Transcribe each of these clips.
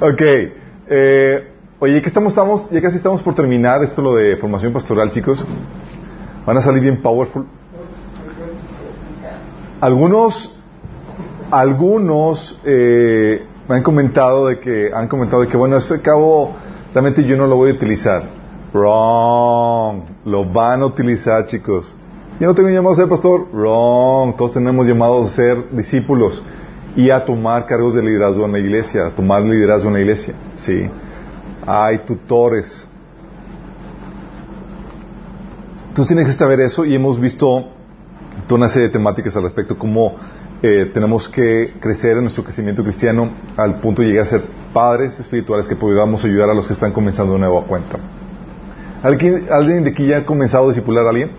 ok. Eh, oye, que estamos, estamos, ya casi estamos por terminar esto lo de formación pastoral, chicos. Van a salir bien powerful. Algunos, algunos eh, me han comentado de que, han comentado de que, bueno, este cabo realmente yo no lo voy a utilizar. Wrong. Lo van a utilizar, chicos. Yo no tengo llamado a ser pastor. Wrong. Todos tenemos llamados a ser discípulos y a tomar cargos de liderazgo en la iglesia, a tomar liderazgo en la iglesia. Sí. Hay tutores. Entonces tienes que saber eso y hemos visto toda una serie de temáticas al respecto, cómo eh, tenemos que crecer en nuestro crecimiento cristiano al punto de llegar a ser padres espirituales que podamos ayudar a los que están comenzando de nuevo a cuenta. ¿Alguien, ¿Alguien de aquí ya ha comenzado a discipular a alguien?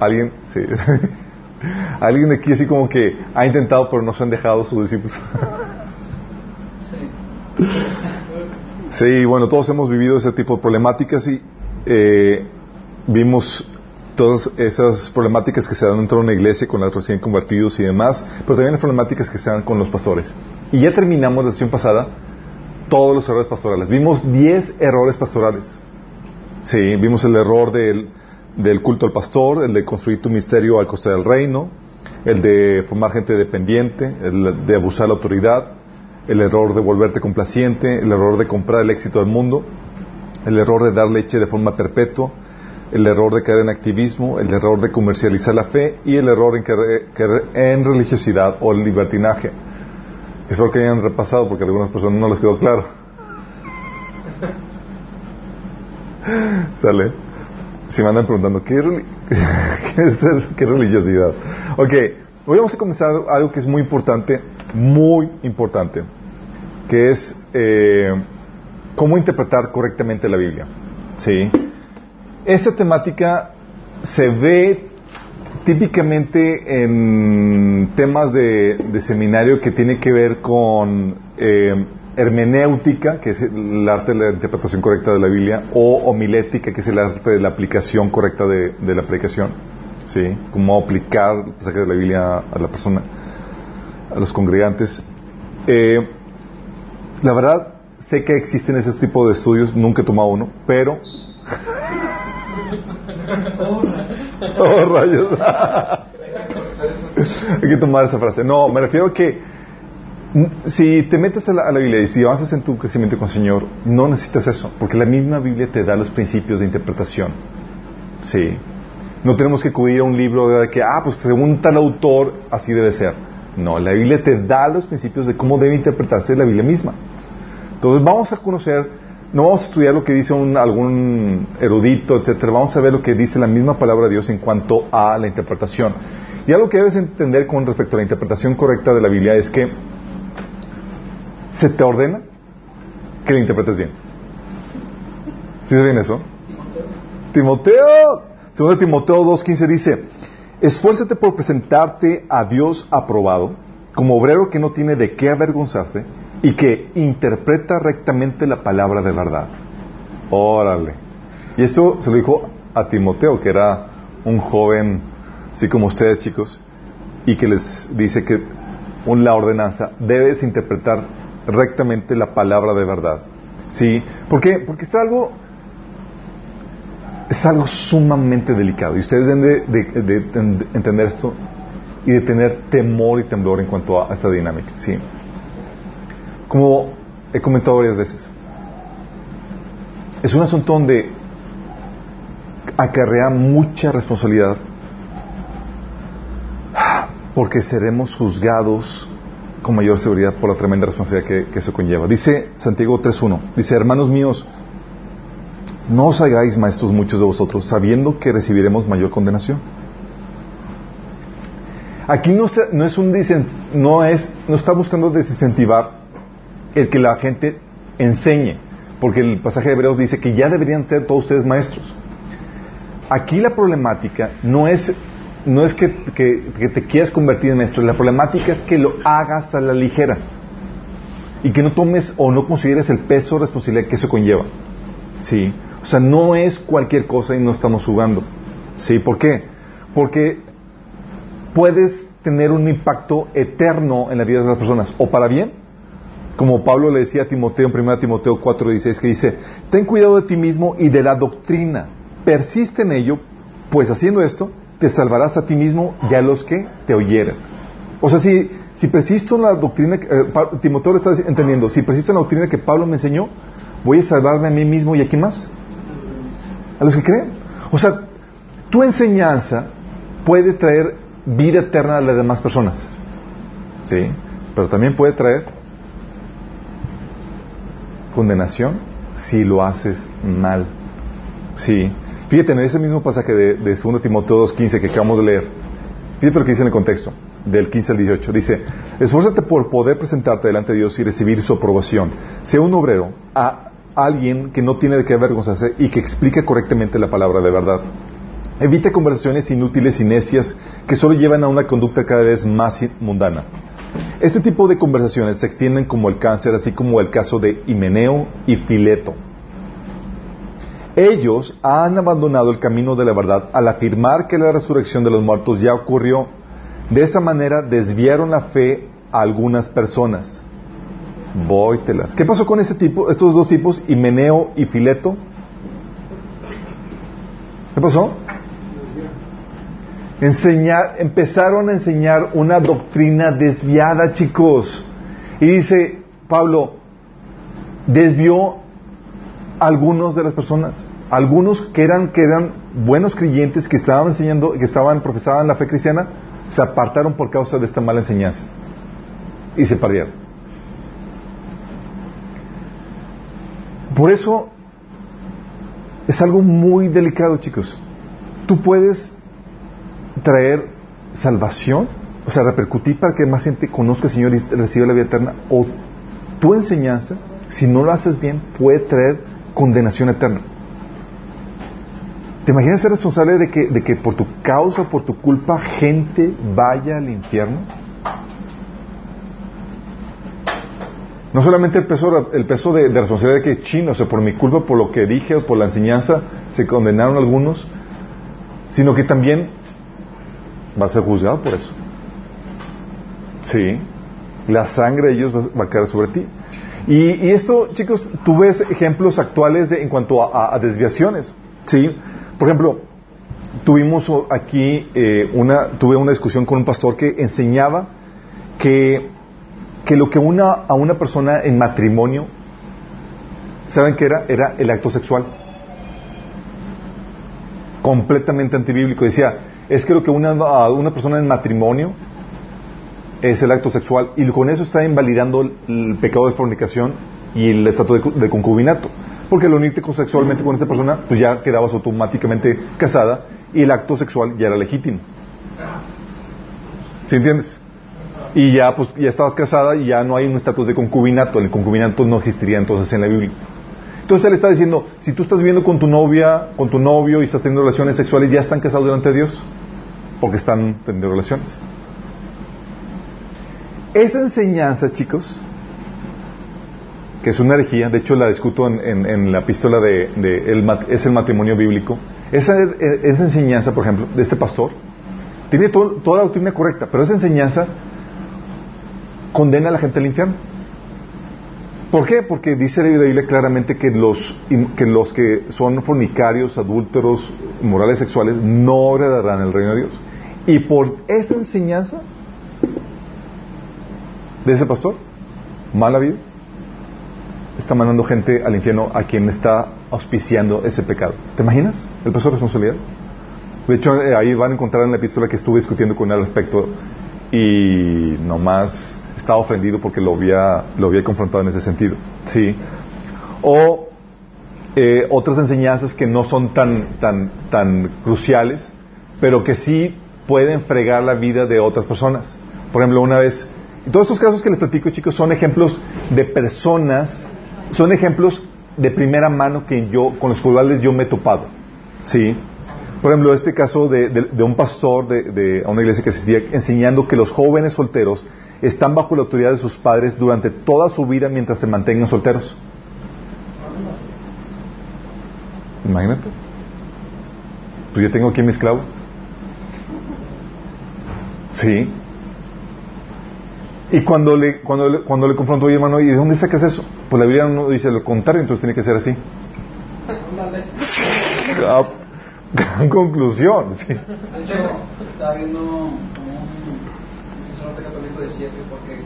¿Alguien? Sí. ¿Alguien de aquí así como que ha intentado pero no se han dejado sus discípulos? Sí, bueno, todos hemos vivido ese tipo de problemáticas y eh, vimos todas esas problemáticas que se dan dentro de una iglesia con los recién convertidos y demás, pero también las problemáticas que se dan con los pastores. Y ya terminamos la sesión pasada todos los errores pastorales. Vimos 10 errores pastorales. Sí, vimos el error del, del culto al pastor, el de construir tu misterio al coste del reino, el de formar gente dependiente, el de abusar la autoridad, el error de volverte complaciente, el error de comprar el éxito del mundo, el error de dar leche de forma perpetua, el error de caer en activismo, el error de comercializar la fe y el error en, caer en religiosidad o el libertinaje. Espero que hayan repasado porque a algunas personas no les quedó claro. ¿Sale? Si me andan preguntando, ¿qué, ¿qué religiosidad? Ok, hoy vamos a comenzar algo que es muy importante, muy importante, que es eh, cómo interpretar correctamente la Biblia. ¿Sí? Esta temática se ve típicamente en temas de, seminario que tiene que ver con eh, hermenéutica, que es el arte de la interpretación correcta de la Biblia, o homilética, que es el arte de la aplicación correcta de, la predicación. ¿Sí? Cómo aplicar el pasaje de la Biblia a la persona, a los congregantes. Eh, la verdad, sé que existen esos tipos de estudios, nunca he tomado uno, pero oh, rayos. Hay que tomar esa frase. No, me refiero a que si te metes a la, Biblia y si avanzas en tu crecimiento con el Señor, no necesitas eso, porque la misma Biblia te da los principios de interpretación. Sí. No tenemos que acudir a un libro de que, ah, pues según tal autor, así debe ser. No, la Biblia te da los principios de cómo debe interpretarse la Biblia misma. Entonces vamos a conocer no vamos a estudiar lo que dice algún erudito, etcétera. Vamos a ver lo que dice la misma palabra de Dios en cuanto a la interpretación. Y algo que debes entender con respecto a la interpretación correcta de la Biblia es que se te ordena que la interpretes bien. ¿Sí se bien eso? Timoteo. Segundo Timoteo 2.15 dice, esfuérzate por presentarte a Dios aprobado, como obrero que no tiene de qué avergonzarse, y que interpreta rectamente la palabra de verdad. Órale. Y esto se lo dijo a Timoteo, que era un joven, así como ustedes chicos, y que les dice que la ordenanza debes interpretar rectamente la palabra de verdad. ¿Sí? ¿Por qué? Porque es algo, es algo sumamente delicado. Y ustedes deben de, entender esto y de tener temor y temblor en cuanto a esta dinámica. ¿Sí? Como he comentado varias veces, es un asunto donde acarrea mucha responsabilidad porque seremos juzgados con mayor seguridad por la tremenda responsabilidad que, eso conlleva. Dice Santiago 3.1, dice, hermanos míos, no os hagáis maestros muchos de vosotros, sabiendo que recibiremos mayor condenación. Aquí no, no es un no es, no está buscando desincentivar el que la gente enseñe, porque el pasaje de Hebreos dice que ya deberían ser todos ustedes maestros. Aquí la problemática no es, no es que, te quieras convertir en maestro, la problemática es que lo hagas a la ligera y que no tomes o no consideres el peso o responsabilidad que eso conlleva. ¿Sí? O sea, no es cualquier cosa y no estamos jugando. ¿Sí? ¿Por qué? Porque puedes tener un impacto eterno en la vida de las personas, o para bien Como Pablo le decía a Timoteo en 1 Timoteo 4:16 que dice, ten cuidado de ti mismo y de la doctrina, persiste en ello, pues haciendo esto te salvarás a ti mismo y a los que te oyeran. O sea, si, si persisto en la doctrina, eh, Timoteo lo está entendiendo, si persisto en la doctrina que Pablo me enseñó, voy a salvarme a mí mismo y a quién más? A los que creen. O sea, tu enseñanza puede traer vida eterna a las demás personas. ¿Sí? Pero también puede traer condenación si lo haces mal. Sí. Fíjate en ese mismo pasaje de, de 2 Timoteo 2.15 que acabamos de leer. Fíjate lo que dice en el contexto, del 15 al 18. Dice, esfuérzate por poder presentarte delante de Dios y recibir su aprobación. Sea un obrero, a alguien que no tiene de qué avergonzarse y que explique correctamente la palabra de verdad. Evite conversaciones inútiles y necias que solo llevan a una conducta cada vez más mundana. Este tipo de conversaciones se extienden como el cáncer, así como el caso de Himeneo y Fileto. Ellos han abandonado el camino de la verdad al afirmar que la resurrección de los muertos ya ocurrió. De esa manera desviaron la fe a algunas personas. Vóytelas. ¿Qué pasó con este tipo, estos dos tipos, Himeneo y Fileto? ¿Qué pasó? Enseñar, empezaron a enseñar una doctrina desviada, chicos. Y dice Pablo, desvió algunos de las personas, algunos que eran, que eran buenos creyentes, que estaban enseñando, que estaban, profesaban la fe cristiana, se apartaron por causa de esta mala enseñanza. Y se perdieron. Por eso es algo muy delicado, chicos. Tú puedes traer salvación, o sea, repercutir para que más gente conozca al Señor y reciba la vida eterna, o tu enseñanza, si no lo haces bien, puede traer condenación eterna. ¿Te imaginas ser responsable de que, de que por tu causa, por tu culpa, gente vaya al infierno? No solamente el peso, el peso de, responsabilidad de que chino, o sea, por mi culpa, por lo que dije por la enseñanza, se condenaron algunos, sino que también va a ser juzgado por eso. Sí, la sangre de ellos va, a caer sobre ti. Y, esto, chicos, tú ves ejemplos actuales en cuanto a, desviaciones. Sí, por ejemplo, tuvimos aquí eh, una, tuve una discusión con un pastor que enseñaba que, que lo que una a una persona en matrimonio, ¿saben qué era? Era el acto sexual. Completamente antibíblico. Decía, es que lo que una a una persona en matrimonio es el acto sexual y con eso está invalidando el, pecado de fornicación y el estatuto de, concubinato. Porque al unirte sexualmente con esta persona, pues ya quedabas automáticamente casada y el acto sexual ya era legítimo. ¿Sí entiendes? Y ya, pues, ya estabas casada y ya no hay un estatus de concubinato. El concubinato no existiría entonces en la Biblia. Entonces él está diciendo, si tú estás viviendo con tu novia, con tu novio y estás teniendo relaciones sexuales, ya están casados delante de Dios, porque están teniendo relaciones. Esa enseñanza, chicos, que es una herejía, de hecho la discuto en, la epístola de, es el matrimonio bíblico, esa, esa, enseñanza, por ejemplo, de este pastor, tiene toda la doctrina correcta, pero esa enseñanza condena a la gente al infierno. ¿Por qué? Porque dice la Biblia claramente que los, que los que son fornicarios, adúlteros, morales sexuales, no heredarán el reino de Dios. Y por esa enseñanza de ese pastor, mala vida, está mandando gente al infierno a quien está auspiciando ese pecado. ¿Te imaginas el peso de responsabilidad? De hecho, eh, ahí van a encontrar en la epístola que estuve discutiendo con él al respecto y nomás estaba ofendido porque lo había, lo había confrontado en ese sentido. ¿sí? O eh, otras enseñanzas que no son tan, tan, tan cruciales, pero que sí pueden fregar la vida de otras personas. Por ejemplo, una vez todos estos casos que les platico, chicos, son ejemplos de personas, son ejemplos de primera mano que yo, con los cuales yo me he topado. ¿Sí? Por ejemplo, este caso de, un pastor de, una iglesia que asistía enseñando que los jóvenes solteros están bajo la autoridad de sus padres durante toda su vida mientras se mantengan solteros. Imagínate. Pues yo tengo aquí mi esclavo. Sí. Y cuando le, cuando le, cuando le confrontó, oye hermano, ¿y de dónde sacas eso? Pues la Biblia no dice lo contrario, entonces tiene que ser así. Ah, Gran conclusión. Sí. De hecho, estaba viendo un sacerdote católico decía que porque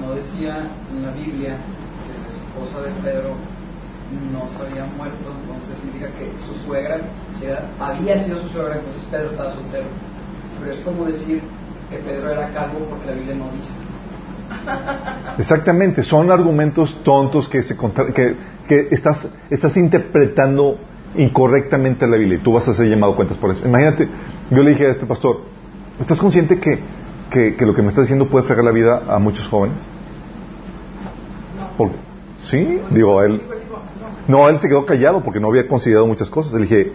no decía en la Biblia que la esposa de Pedro no se había muerto, entonces que su suegra si era- había sido su suegra, entonces Pedro estaba soltero. Pero es como decir que Pedro era calvo porque la Biblia no dice. Exactamente, son argumentos tontos que, se contra- que, que estás, estás interpretando incorrectamente la Biblia y tú vas a ser llamado a cuentas por eso. Imagínate, yo le dije a este pastor, ¿estás consciente que, que, que lo que me estás diciendo puede fregar la vida a muchos jóvenes? Por- ¿Sí? Digo, él... No, él se quedó callado porque no había considerado muchas cosas. Le dije,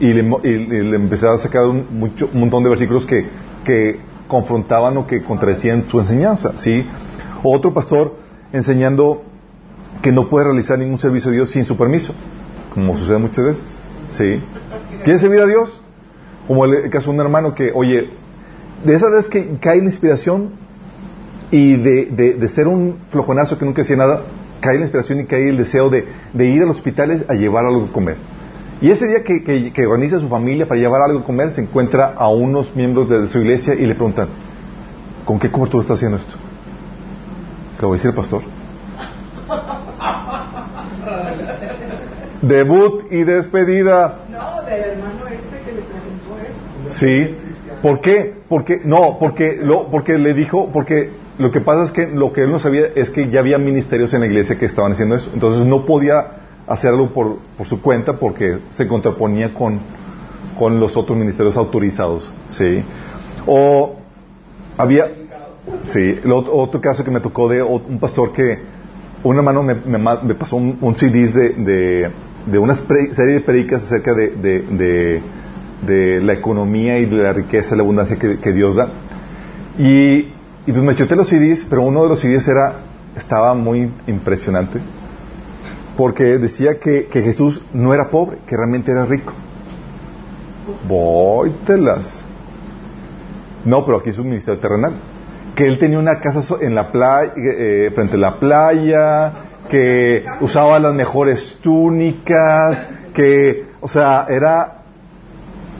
y le, y le empecé a sacar un, mucho- un montón de versículos que, que confrontaban o que contradecían su enseñanza, ¿sí? O otro pastor enseñando que no puede realizar ningún servicio a Dios sin su permiso, como sucede muchas veces, ¿sí? ¿Quieres servir a Dios? Como el, caso de un hermano que, oye, de esa vez que cae la inspiración y de, de- de ser un flojonazo que nunca hacía nada, cae la inspiración y cae el deseo de, de ir a los hospitales a llevar algo que comer. Y ese día que, que- que organiza a su familia para llevar algo que comer, se encuentra a unos miembros de su iglesia y le preguntan, ¿con qué cobertura está haciendo esto? Se lo voy a decir al pastor. Debut y despedida. No, del hermano este que le preguntó eso. Sí. ¿Por qué? Porque no, porque lo, porque le dijo, porque lo que pasa es que lo que él no sabía es que ya había ministerios en la iglesia que estaban haciendo eso. Entonces no podía hacerlo por, por su cuenta porque se contraponía con, con los otros ministerios autorizados. Sí. O había, sí, lo otro, caso que me tocó de un pastor que un hermano me, me pasó un, un CD de, de, de una serie de predicas acerca de, de, de, la economía y de la riqueza y la abundancia que, Dios da. Y, y pues me chuté los CDs, pero uno de los CDs era, estaba muy impresionante, porque decía que, que Jesús no era pobre, que realmente era rico. Vóytelas. No, pero aquí es un ministerio terrenal. Que él tenía una casa so- en la playa, eh, frente a la playa, que usaba las mejores túnicas, que, o sea, era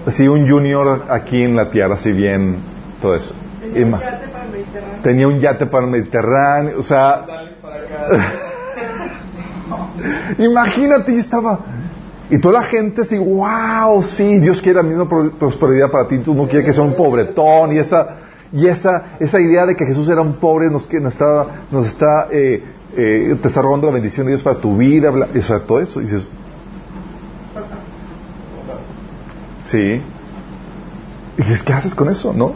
así un junior aquí en la tierra, así bien, todo eso. Tenía un yate para el Mediterráneo. Tenía un yate para el Mediterráneo, o sea, imagínate, estaba, y toda la gente así, wow, sí, Dios quiere la misma pro- prosperidad para ti, tú no quieres que sea un pobretón, y esa, y esa, esa idea de que Jesús era un pobre nos, nos está, nos eh, eh, está robando la bendición de Dios para tu vida, bla- o sea, todo eso, y dices, sí, y dices, ¿qué haces con eso, no?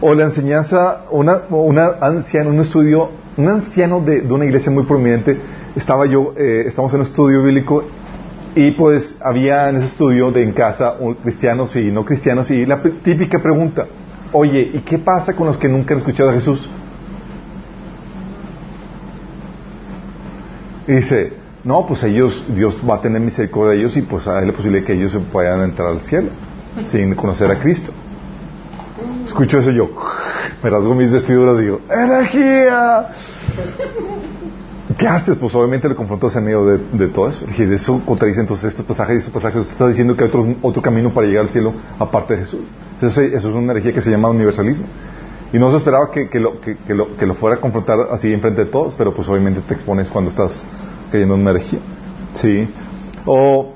O la enseñanza, una, una anciana, un estudio, un anciano de, de una iglesia muy prominente, estaba yo, eh, estamos en un estudio bíblico y pues había en ese estudio de en casa cristianos y no cristianos y la típica pregunta, oye, ¿y qué pasa con los que nunca han escuchado a Jesús? Dice, no, pues ellos, Dios va a tener misericordia de ellos y pues hay la posibilidad que ellos se puedan entrar al cielo sin conocer a Cristo. Escucho eso yo, me rasgo mis vestiduras y digo, ¡energía! ¿Qué haces? Pues obviamente le confrontas en medio de, de todo eso. De eso contradice entonces estos pasajes y estos pasajes. Usted está diciendo que hay otro, otro camino para llegar al cielo aparte de Jesús. Entonces eso es una energía que se llama universalismo. Y no se esperaba que, lo, que, lo, fuera a confrontar así enfrente de todos, pero pues obviamente te expones cuando estás cayendo en una herejía. Sí. O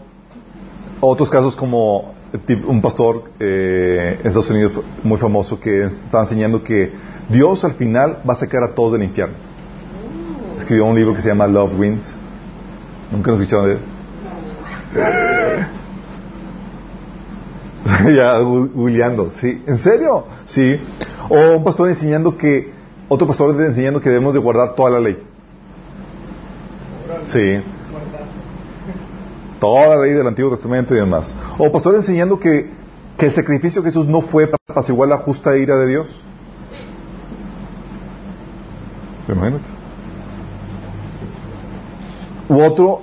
otros casos como tip- un pastor eh, en Estados Unidos muy famoso que estaba enseñando que Dios al final va a sacar a todos del infierno. Escribió un libro que se llama Love Wins. ¿Nunca lo escucharon de él? ya, googleando, sí. ¿En serio? Sí. O un pastor enseñando que, otro pastor enseñando que debemos de guardar toda la ley. Sí. Toda la ley del Antiguo Testamento y demás. O pastor enseñando que, que el sacrificio de Jesús no fue para apaciguar la justa ira de Dios. Imagínate. U otro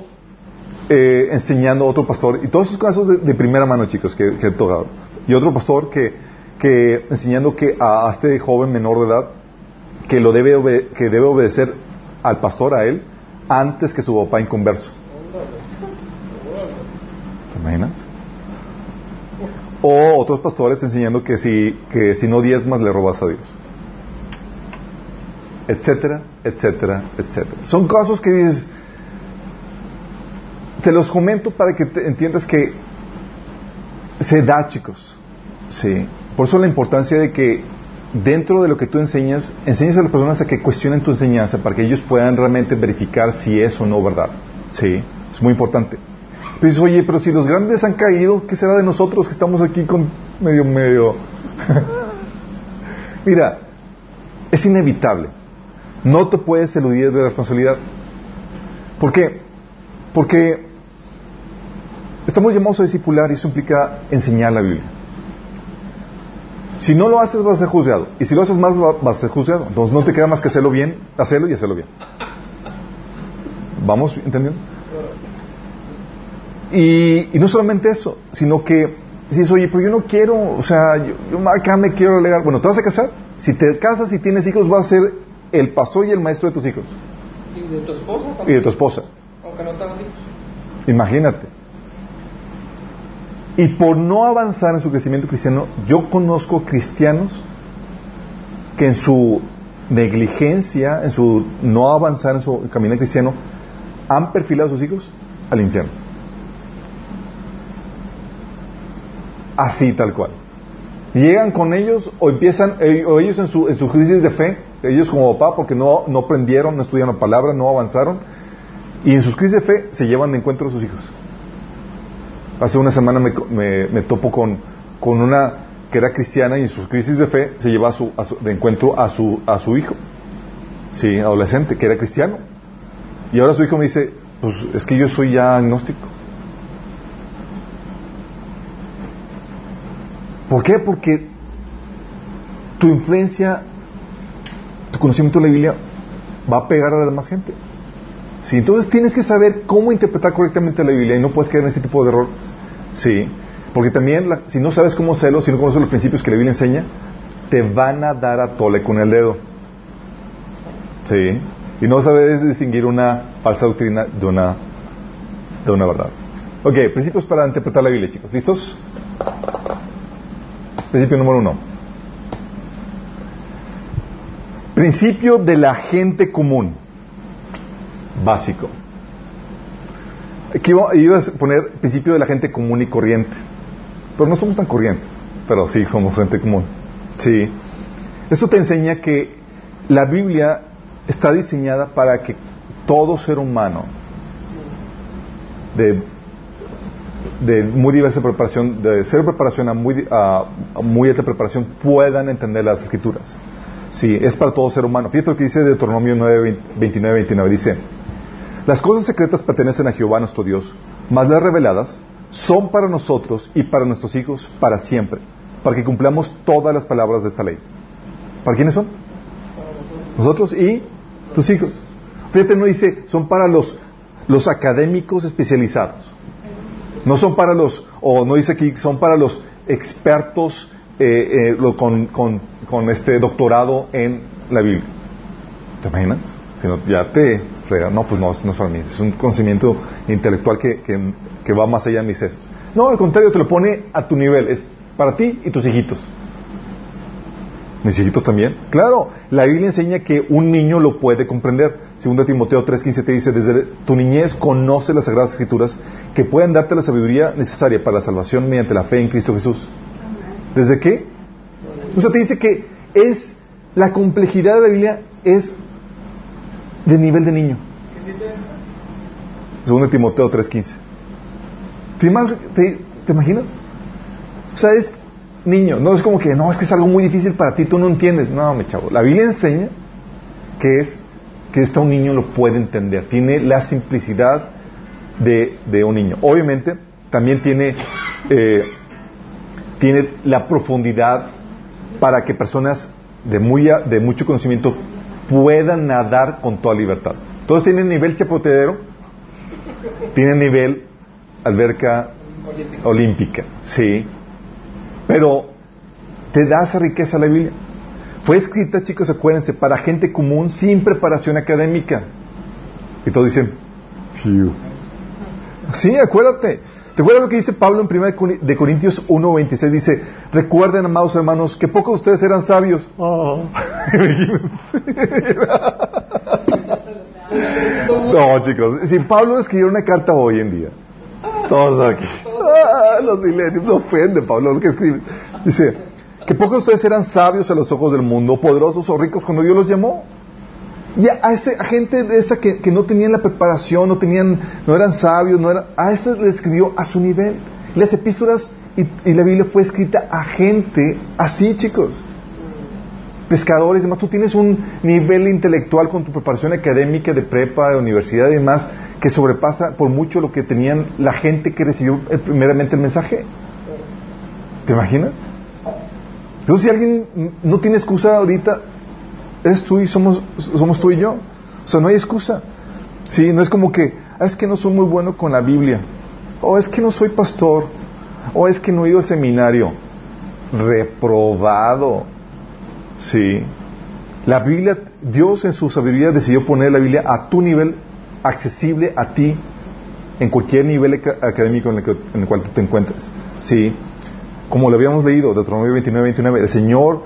eh, enseñando a otro pastor, y todos esos casos de, primera mano, chicos, que, he tocado. Y otro pastor que, que enseñando que a, a este joven menor de edad que, lo debe, obede- que debe obedecer al pastor, a él, antes que su papá inconverso. ¿Te imaginas? O otros pastores enseñando que si, que si no diezmas le robas a Dios. Etcétera, etcétera, etcétera. Son casos que dices, te los comento para que entiendas que se da, chicos. Sí. Por eso la importancia de que dentro de lo que tú enseñas, enseñes a las personas a que cuestionen tu enseñanza para que ellos puedan realmente verificar si es o no verdad. Sí. Es muy importante. Pero dices, oye, pero si los grandes han caído, ¿qué será de nosotros que estamos aquí con medio, medio? Mira, es inevitable. No te puedes eludir de la responsabilidad. ¿Por qué? Porque estamos llamados a discipular y eso implica enseñar la Biblia. Si no lo haces vas a ser juzgado. Y si lo haces más va- vas a ser juzgado. Entonces no te queda más que hacerlo bien, hacerlo y hacerlo bien. ¿Vamos entendiendo? Y, y no solamente eso, sino que si dices, oye, pero yo no quiero, o sea, yo, yo acá me quiero alegar. Bueno, ¿te vas a casar? Si te casas y tienes hijos, vas a ser el pastor y el maestro de tus hijos Y de tu esposa y de tu esposa. Aunque no tengas hijos. Imagínate. Y por no avanzar en su crecimiento cristiano, yo conozco cristianos que en su negligencia, en su no avanzar en su camino cristiano, han perfilado a sus hijos al infierno. Así tal cual. Llegan con ellos o empiezan, eh, o ellos en su, en su crisis de fe, ellos como papá, porque no, no aprendieron, no estudiaron la palabra, no avanzaron, y en sus crisis de fe se llevan de encuentro a sus hijos. Hace una semana me, me- me topo con, con una que era cristiana y en sus crisis de fe se lleva su, a su- de encuentro a su, a su hijo, sí, adolescente, que era cristiano. Y ahora su hijo me dice, pues es que yo soy ya agnóstico. ¿Por qué? Porque tu influencia, tu conocimiento de la Biblia va a pegar a la demás gente. Sí, entonces tienes que saber cómo interpretar correctamente la Biblia y no puedes caer en ese tipo de errores. Sí, porque también si no sabes cómo hacerlo, si no conoces los principios que la Biblia enseña, te van a dar a tole con el dedo. Sí, y no sabes distinguir una falsa doctrina de una, de una verdad. Ok, principios para interpretar la Biblia, chicos. ¿Listos? Principio número uno. Principio de la gente común. Básico. Aquí iba, a poner principio de la gente común y corriente. Pero no somos tan corrientes. Pero sí somos gente común. Sí. Eso te enseña que la Biblia está diseñada para que todo ser humano de, muy diversa preparación, de cero preparación a muy, a, alta preparación, puedan entender las escrituras. Sí, es para todo ser humano. Fíjate lo que dice Deuteronomio 9, 29, 29. Dice, las cosas secretas pertenecen a Jehová nuestro Dios, mas las reveladas son para nosotros y para nuestros hijos para siempre, para que cumplamos todas las palabras de esta ley. ¿Para quiénes son? Nosotros y tus hijos. Fíjate, no dice, son para los, los académicos especializados. No son para los, o no dice aquí, son para los expertos eh, eh, con, con- con este doctorado en la Biblia. ¿Te imaginas? Si no, ya te No, pues no, no es para mí. Es un conocimiento intelectual que, va más allá de mis sesos. No, al contrario, te lo pone a tu nivel. Es para ti y tus hijitos. Mis hijitos también. Claro, la Biblia enseña que un niño lo puede comprender. Segunda Timoteo 3:15 te dice, desde tu niñez conoce las Sagradas Escrituras que pueden darte la sabiduría necesaria para la salvación mediante la fe en Cristo Jesús. ¿Desde qué? O sea, te dice que es la complejidad de la Biblia es de nivel de niño. Segunda Timoteo 3:15. ¿Te, te- imaginas? O sea, es niño, no es como que no, es que es algo muy difícil para ti, tú no entiendes. No, mi chavo, la Biblia enseña que es que hasta un niño lo puede entender, tiene la simplicidad de, un niño. Obviamente, también tiene, eh, tiene la profundidad para que personas de, muy, de mucho conocimiento puedan nadar con toda libertad. Todos tienen nivel chapoteadero, tienen nivel alberca olímpica, sí. Pero te da esa riqueza la Biblia. Fue escrita, chicos, acuérdense, para gente común sin preparación académica. Y todos dicen, "Fiu". Sí, acuérdate. ¿Te acuerdas lo que dice Pablo en 1 de Corintios 1.26? Dice, recuerden, amados hermanos, que pocos de ustedes eran sabios. no, chicos, si Pablo escribió una carta hoy en día, todos aquí, ah, los milenios, no ofende Pablo lo que escribe. Dice, que pocos de ustedes eran sabios a los ojos del mundo, poderosos o ricos cuando Dios los llamó. Y a, ese, a gente de esa que, que, no tenían la preparación, no tenían, no eran sabios, no eran, a ese le escribió a su nivel. Las epístolas y, y, la Biblia fue escrita a gente así, chicos. Pescadores, además tú tienes un nivel intelectual con tu preparación académica de prepa, de universidad y demás, que sobrepasa por mucho lo que tenían la gente que recibió primeramente el mensaje. ¿Te imaginas? Entonces, si alguien no tiene excusa ahorita, es tú y somos, somos tú y yo. O sea, no hay excusa. Sí, no es como que, ah, es que no soy muy bueno con la Biblia. O es que no soy pastor. O es que no he ido al seminario. Reprobado. Sí. La Biblia, Dios en su sabiduría decidió poner la Biblia a tu nivel, accesible a ti, en cualquier nivel académico en el, que, en el cual tú te encuentres. Sí. Como lo habíamos leído, Deuteronomio 29, 29, el Señor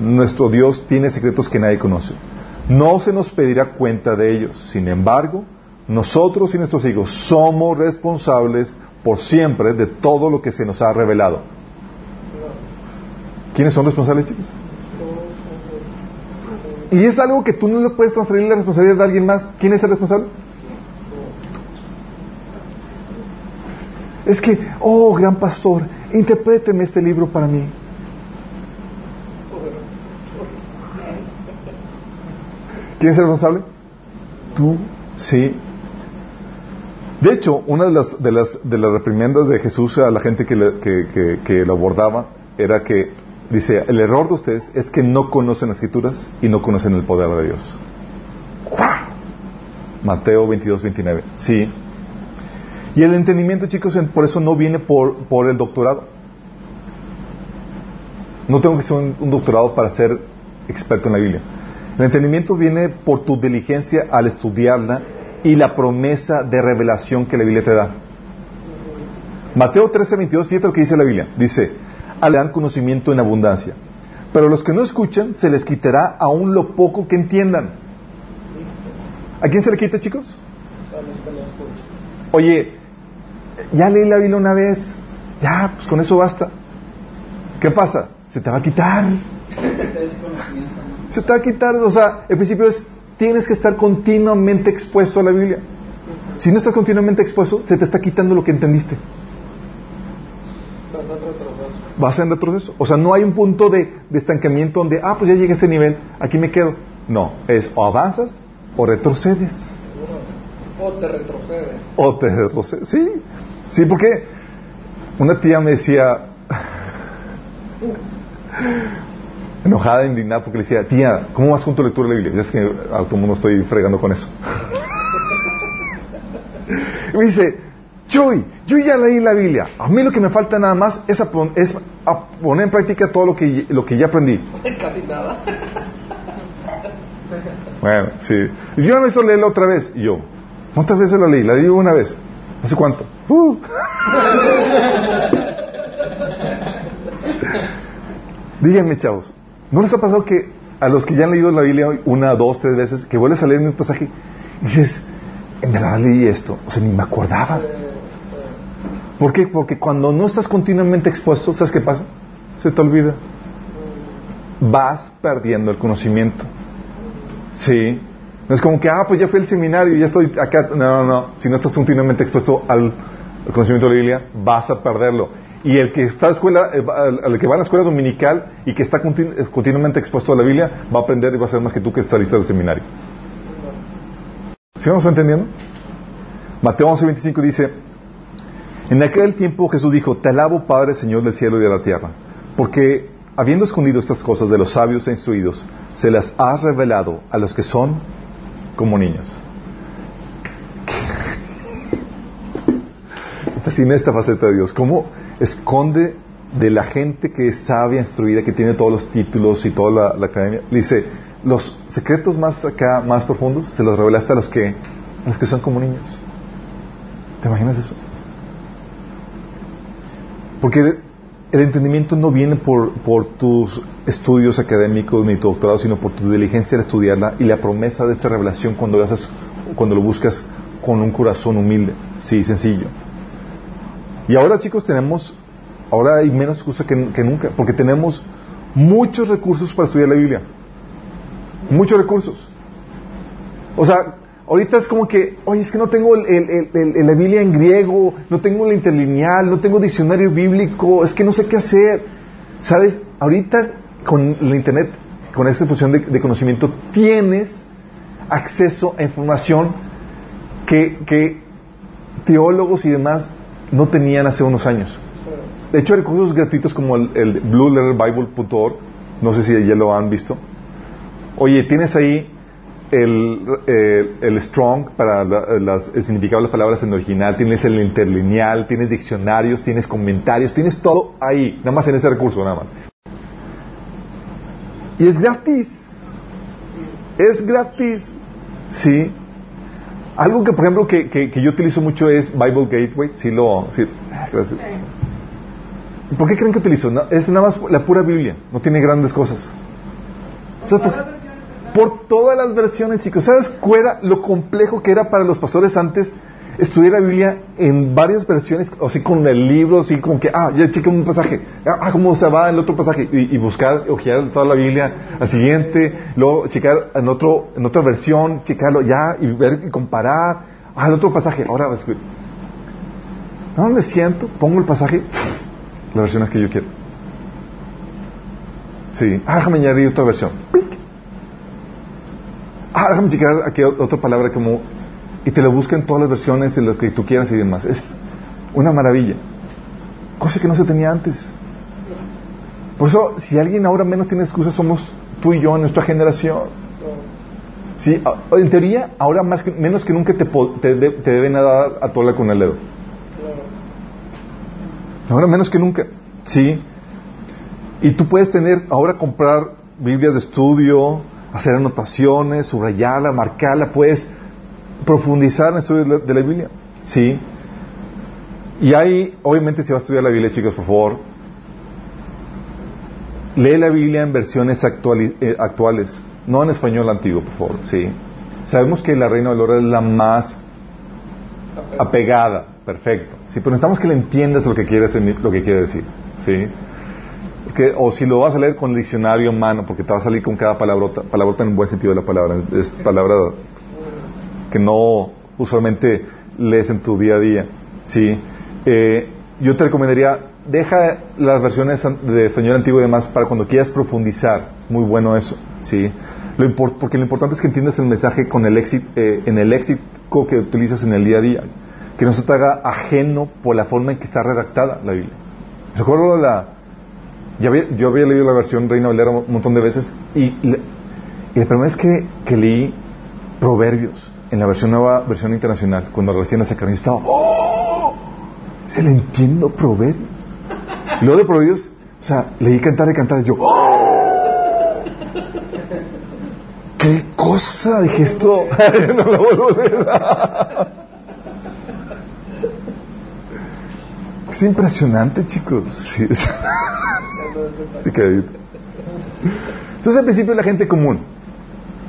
nuestro Dios tiene secretos que nadie conoce. No se nos pedirá cuenta de ellos. Sin embargo, nosotros y nuestros hijos somos responsables por siempre de todo lo que se nos ha revelado. ¿Quiénes son responsables, chicos? Y es algo que tú no le puedes transferir la responsabilidad de alguien más. ¿Quién es el responsable? Es que, oh, gran pastor, interpréteme este libro para mí. ¿Quién es el responsable? Tú, sí. De hecho, una de las, de las, de las reprimendas de Jesús a la gente que, le, que, que, que, lo abordaba era que, dice, el error de ustedes es que no conocen las escrituras y no conocen el poder de Dios. Mateo 22, 29. Sí. Y el entendimiento, chicos, por eso no viene por, por el doctorado. No tengo que ser un, un doctorado para ser experto en la Biblia. El entendimiento viene por tu diligencia al estudiarla y la promesa de revelación que la Biblia te da. Mateo 13, 22, fíjate lo que dice la Biblia. Dice, le dan conocimiento en abundancia. Pero los que no escuchan, se les quitará aún lo poco que entiendan. ¿A quién se le quita, chicos? Oye, ya leí la Biblia una vez. Ya, pues con eso basta. ¿Qué pasa? Se te va a quitar. Se te va a quitar, o sea, el principio es, tienes que estar continuamente expuesto a la Biblia. Si no estás continuamente expuesto, se te está quitando lo que entendiste. Vas en retroceso. O sea, no hay un punto de, de estancamiento donde, ah, pues ya llegué a este nivel, aquí me quedo. No, es o avanzas o retrocedes. O te retrocedes. O te retrocedes, sí. Sí, porque una tía me decía, enojada, indignada, porque le decía, tía, ¿cómo vas con tu lectura de la Biblia? Ya es que a todo el mundo estoy fregando con eso. y me dice, Joy, yo ya leí la Biblia. A mí lo que me falta nada más es, a, es a poner en práctica todo lo que, lo que ya aprendí. Casi nada. Bueno, sí. Yo no necesito leerla otra vez. Y yo, ¿cuántas veces la leí? La leí una vez. ¿Hace cuánto? Uh. Díganme, chavos, ¿no les ha pasado que a los que ya han leído la Biblia una, dos, tres veces, que vuelves a leer un pasaje y dices, en verdad leí esto, o sea, ni me acordaba? ¿Por qué? Porque cuando no estás continuamente expuesto, ¿sabes qué pasa? Se te olvida. Vas perdiendo el conocimiento. Sí. No es como que, ah, pues ya fui al seminario y ya estoy acá. No, no, no. Si no estás continuamente expuesto al, al conocimiento de la Biblia, vas a perderlo. Y el que está a escuela, el que va a la escuela dominical y que está continu continuamente expuesto a la Biblia, va a aprender y va a ser más que tú que saliste del seminario. ¿Sí vamos entendiendo? Mateo 11:25 dice, en aquel tiempo Jesús dijo, te alabo Padre, Señor del cielo y de la tierra, porque habiendo escondido estas cosas de los sabios e instruidos, se las has revelado a los que son como niños. Me esta faceta de Dios. ¿Cómo esconde de la gente que es sabia, instruida, que tiene todos los títulos y toda la, academia, le dice, los secretos más acá, más profundos, se los revelaste a los que, a los que son como niños. ¿Te imaginas eso? Porque el entendimiento no viene por, por tus estudios académicos ni tu doctorado, sino por tu diligencia al estudiarla y la promesa de esta revelación cuando lo, haces, cuando lo buscas con un corazón humilde, sí, sencillo. Y ahora, chicos, tenemos, ahora hay menos excusa que, nunca, porque tenemos muchos recursos para estudiar la Biblia. Muchos recursos. O sea, ahorita es como que, oye, es que no tengo el, el- el- el- la Biblia en griego, no tengo la interlineal, no tengo diccionario bíblico, es que no sé qué hacer. ¿Sabes? Ahorita con la internet, con esta fusión de, conocimiento, tienes acceso a información que teólogos y demás no tenían hace unos años. De hecho, hay recursos gratuitos como el, el blueletterbible.org, no sé si ya lo han visto. Oye, tienes ahí el, eh, el strong para la- las- el significado de las palabras en original, tienes el interlineal, tienes diccionarios, tienes comentarios, tienes todo ahí, nada más en ese recurso, nada más. Y es gratis. Es gratis. Sí. Algo que, por ejemplo, que, que- que yo utilizo mucho es Bible Gateway. Sí, lo. Sí. Gracias. ¿Por qué creen que utilizo? No, es nada más la pura Biblia. No tiene grandes cosas. ¿Sabes por, por todas las versiones, chicos. ¿Sabes cuál era lo complejo que era para los pastores antes estudiar la Biblia en varias versiones? O así con el libro, así como que, ah, ya chequé un pasaje. Ah, cómo se va el otro pasaje. Y, y buscar, ojear toda la Biblia al siguiente. Luego checar en, otro, en otra versión, checarlo ya y ver y comparar. Ah, el otro pasaje. Ahora va a escribir. ¿A dónde siento? Pongo el pasaje, las versiones que yo quiero. Sí. Ah, déjame añadir otra versión. Ah, déjame checar aquí otra palabra como... Y te lo busca en todas las versiones, en las que tú quieras y demás. Es una maravilla. Cosa que no se tenía antes. Por eso, si alguien ahora menos tiene excusas, somos tú y yo, nuestra generación. Sí, en teoría, ahora más que, menos que nunca te, te, te deben dar a tola con el dedo. Ahora menos que nunca. Sí. Y tú puedes tener, ahora comprar Biblias de estudio, hacer anotaciones, subrayarla, marcarla, puedes profundizar en el estudio de la, Biblia. Sí. Y ahí, obviamente, si vas a estudiar la Biblia, chicos, por favor, lee la Biblia en versiones actuali- eh, actuales, no en español antiguo, por favor. Sí. Sabemos que la Reina Valora es la más apegada, perfecto. Sí, pero necesitamos que le entiendas lo que quiere, hacer- lo que quiere decir. ¿sí? Que, o si lo vas a leer con el diccionario en mano, porque te va a salir con cada palabrota, palabrota en el buen sentido de la palabra, es palabra que no usualmente lees en tu día a día. ¿sí? Eh, yo te recomendaría, deja las versiones de español antiguo y demás para cuando quieras profundizar. Muy bueno eso. ¿sí? Lo impor- porque lo importante es que entiendas el mensaje con el éxito, eh, en el léxico que utilizas en el día a día. Que no se te haga ajeno por la forma en que está redactada la Biblia. Recuerdo la... ya había- yo había leído la versión Reina Valera un montón de veces y, y la primera vez que, que leí Proverbios en la versión nueva, versión internacional, cuando recién la sacaron, estaba, ¡oh! Se le entiendo Proverbios. Y luego de Proverbios, o sea, leí cantar y cantar y yo, ¡oh! ¡Qué cosa! Dije esto, no lo vuelvo a leer. Es impresionante, chicos. Sí, es- sí que Entonces, al principio la gente común.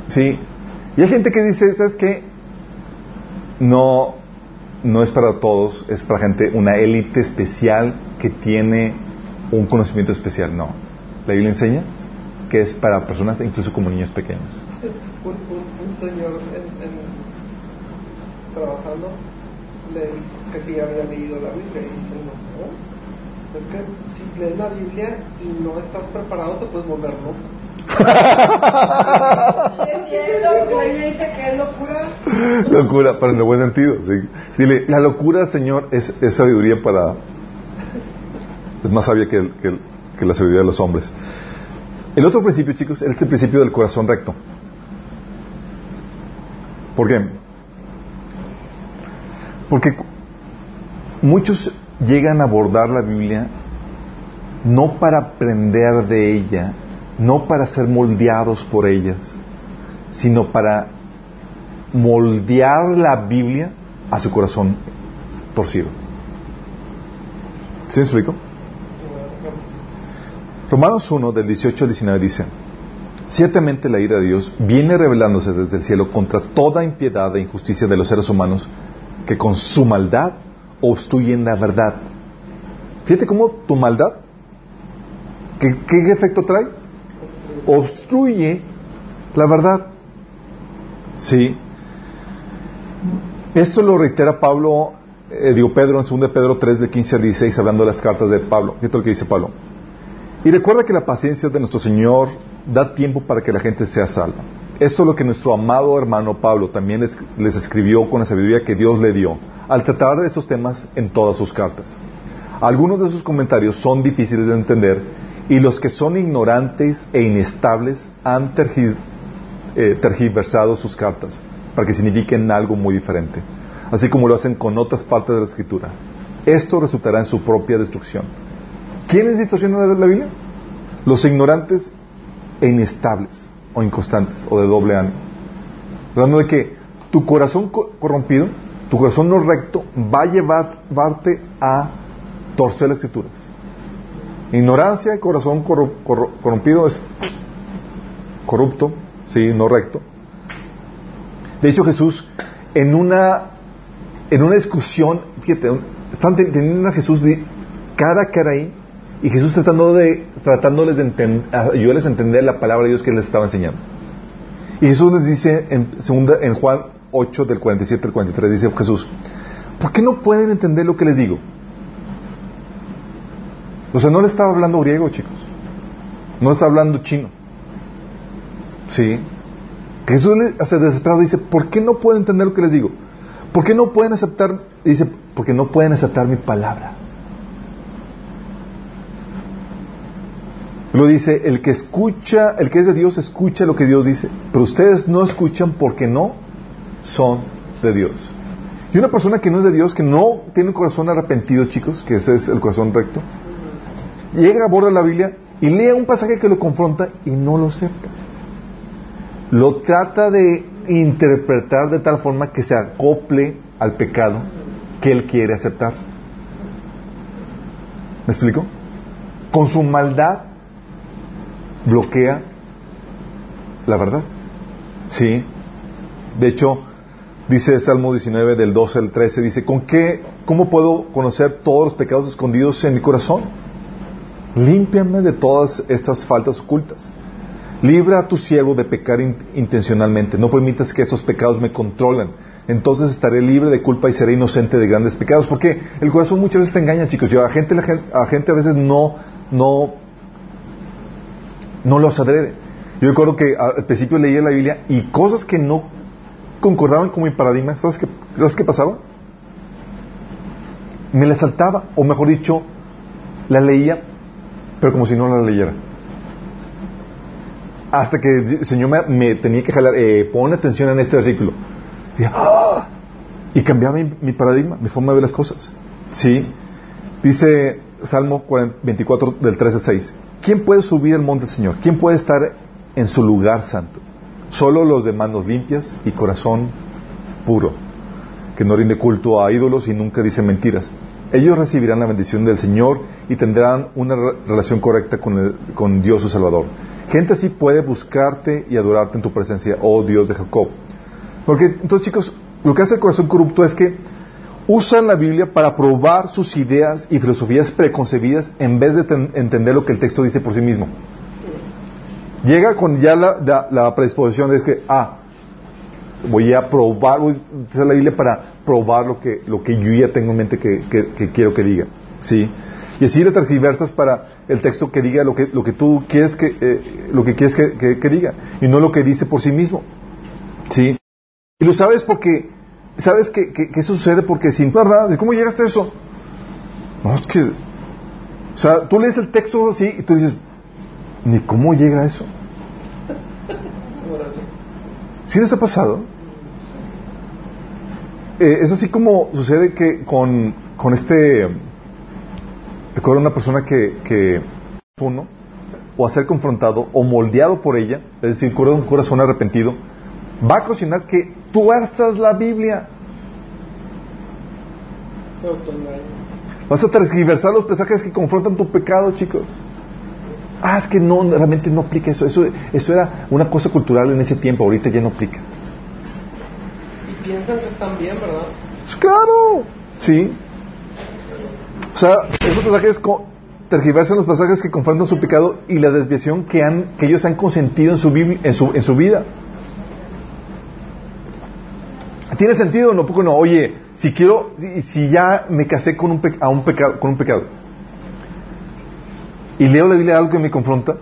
Sí. Y hay gente que dice, ¿sabes qué? No, no es para todos, es para gente, una élite especial que tiene un conocimiento especial. No. La Biblia enseña que es para personas incluso como niños pequeños. un, señor trabajando le que sí había leído la Biblia y dice no, es que si lees la Biblia y no estás preparado te puedes volver loco Locura. pero en el buen sentido. Dile, la locura Señor es, sabiduría para... Es más sabia que, que la sabiduría de los hombres. El otro principio, chicos, es el principio del corazón recto. ¿Por qué? Porque muchos llegan a abordar la Biblia no para aprender de ella, no para ser moldeados por ellas, sino para moldear la Biblia a su corazón torcido. ¿Sí me explico? Romanos 1, del 18 al 19 dice, Ciertamente la ira de Dios viene revelándose desde el cielo contra toda impiedad e injusticia de los seres humanos que con su maldad obstruyen la verdad. Fíjate cómo tu maldad, ¿qué, qué efecto trae? Obstruye la verdad. Sí. Esto lo reitera Pablo, eh, digo Pedro en 2 Pedro 3 de 15 al 16 hablando de las cartas de Pablo. Fíjate lo que dice Pablo. Y recuerda que la paciencia de nuestro Señor da tiempo para que la gente sea salva. Esto es lo que nuestro amado hermano Pablo también les, les escribió con la sabiduría que Dios le dio al tratar de estos temas en todas sus cartas. Algunos de sus comentarios son difíciles de entender y los que son ignorantes e inestables han eh, tergiversado sus cartas para que signifiquen algo muy diferente, así como lo hacen con otras partes de la escritura. Esto resultará en su propia destrucción. ¿Quiénes distorsionan la Biblia? Los ignorantes e inestables o inconstantes o de doble ánimo. Hablando de que tu corazón co- corrompido, tu corazón no recto, va a llevar- llevarte a torcer las escrituras. Ignorancia y corazón corrompido es corrupto, sí, no recto. De hecho, Jesús, en una, en una discusión, fíjate, están te- teniendo a Jesús de cara a cara ahí, y Jesús tratando de, tratándoles de ayudarles a entender la palabra de Dios que les estaba enseñando. Y Jesús les dice en, segunda, en Juan 8, del 47 al 43, dice Jesús, ¿por qué no pueden entender lo que les digo? O sea, no le estaba hablando griego, chicos. No le hablando chino. Sí. Jesús hace desesperado dice, ¿por qué no pueden entender lo que les digo? ¿Por qué no pueden aceptar? Dice, porque no pueden aceptar mi palabra. Lo dice, el que escucha, el que es de Dios escucha lo que Dios dice, pero ustedes no escuchan porque no son de Dios. Y una persona que no es de Dios, que no tiene un corazón arrepentido, chicos, que ese es el corazón recto, llega a bordo de la Biblia y lee un pasaje que lo confronta y no lo acepta. Lo trata de interpretar de tal forma que se acople al pecado que él quiere aceptar. ¿Me explico? Con su maldad bloquea la verdad. Sí. De hecho, dice Salmo 19 del 12 al 13, dice, ¿con qué, cómo puedo conocer todos los pecados escondidos en mi corazón? Límpiame de todas estas faltas ocultas. Libra a tu siervo de pecar in- intencionalmente. No permitas que estos pecados me controlen. Entonces estaré libre de culpa y seré inocente de grandes pecados. Porque el corazón muchas veces te engaña, chicos. Yo, a, gente, la gen- a gente a veces no, no, no los adrede. Yo recuerdo que al principio leía la Biblia y cosas que no concordaban con mi paradigma, ¿sabes qué, ¿sabes qué pasaba? Me la saltaba, o mejor dicho, la leía, pero como si no la leyera. Hasta que el Señor me, tenía que jalar, eh, pon atención en este versículo. Y, ¡ah! cambiaba mi, paradigma, mi forma de ver las cosas. Sí. Dice Salmo 40 24 del 13 al 6. ¿Quién puede subir al monte del Señor? ¿Quién puede estar en su lugar santo? Solo los de manos limpias y corazón puro, que no rinde culto a ídolos y nunca dice mentiras. Ellos recibirán la bendición del Señor y tendrán una re- relación correcta con, con Dios su Salvador. Gente así puede buscarte y adorarte en tu presencia, oh Dios de Jacob. Porque entonces, chicos, lo que hace el corazón corrupto es que usan la Biblia para probar sus ideas y filosofías preconcebidas en vez de ten- entender lo que el texto dice por sí mismo. Llega con ya la predisposición de es que, ah, voy a probar, voy a usar la Biblia para probar lo que, lo que yo ya tengo en mente que, que- que quiero que diga. ¿Sí? Y así le transversas para el texto que diga lo que, lo que tú quieres que, eh, lo que, quieres que, que- diga, y no lo que dice por sí mismo. ¿Sí? Y lo sabes porque, ¿sabes que, eso sucede? Porque sin verdad, ¿cómo llegaste a eso? No, es que, o sea, tú lees el texto así y tú dices, ni cómo llega a eso. ¿Sí les ha pasado? Eh, es así como sucede que con, con este... Recuerdo una persona que, uno, o a ser confrontado, o moldeado por ella, es decir, con un corazón arrepentido, va a ocasionar que tuerzas la Biblia. Vas a transgiversar los mensajes que confrontan tu pecado, chicos. Ah, es que no, realmente no aplica eso. Eso, eso era una cosa cultural en ese tiempo, ahorita ya no aplica. Están bien, ¿verdad? Pues Claro, sí. O sea, esos pasajes tergiversan los pasajes que confrontan su pecado y la desviación que, ellos han consentido en su, vida. ¿Tiene sentido? No, poco no. Oye, si quiero, si, si ya me casé con un pecado, con un pecado y leo la Biblia algo que me confronta,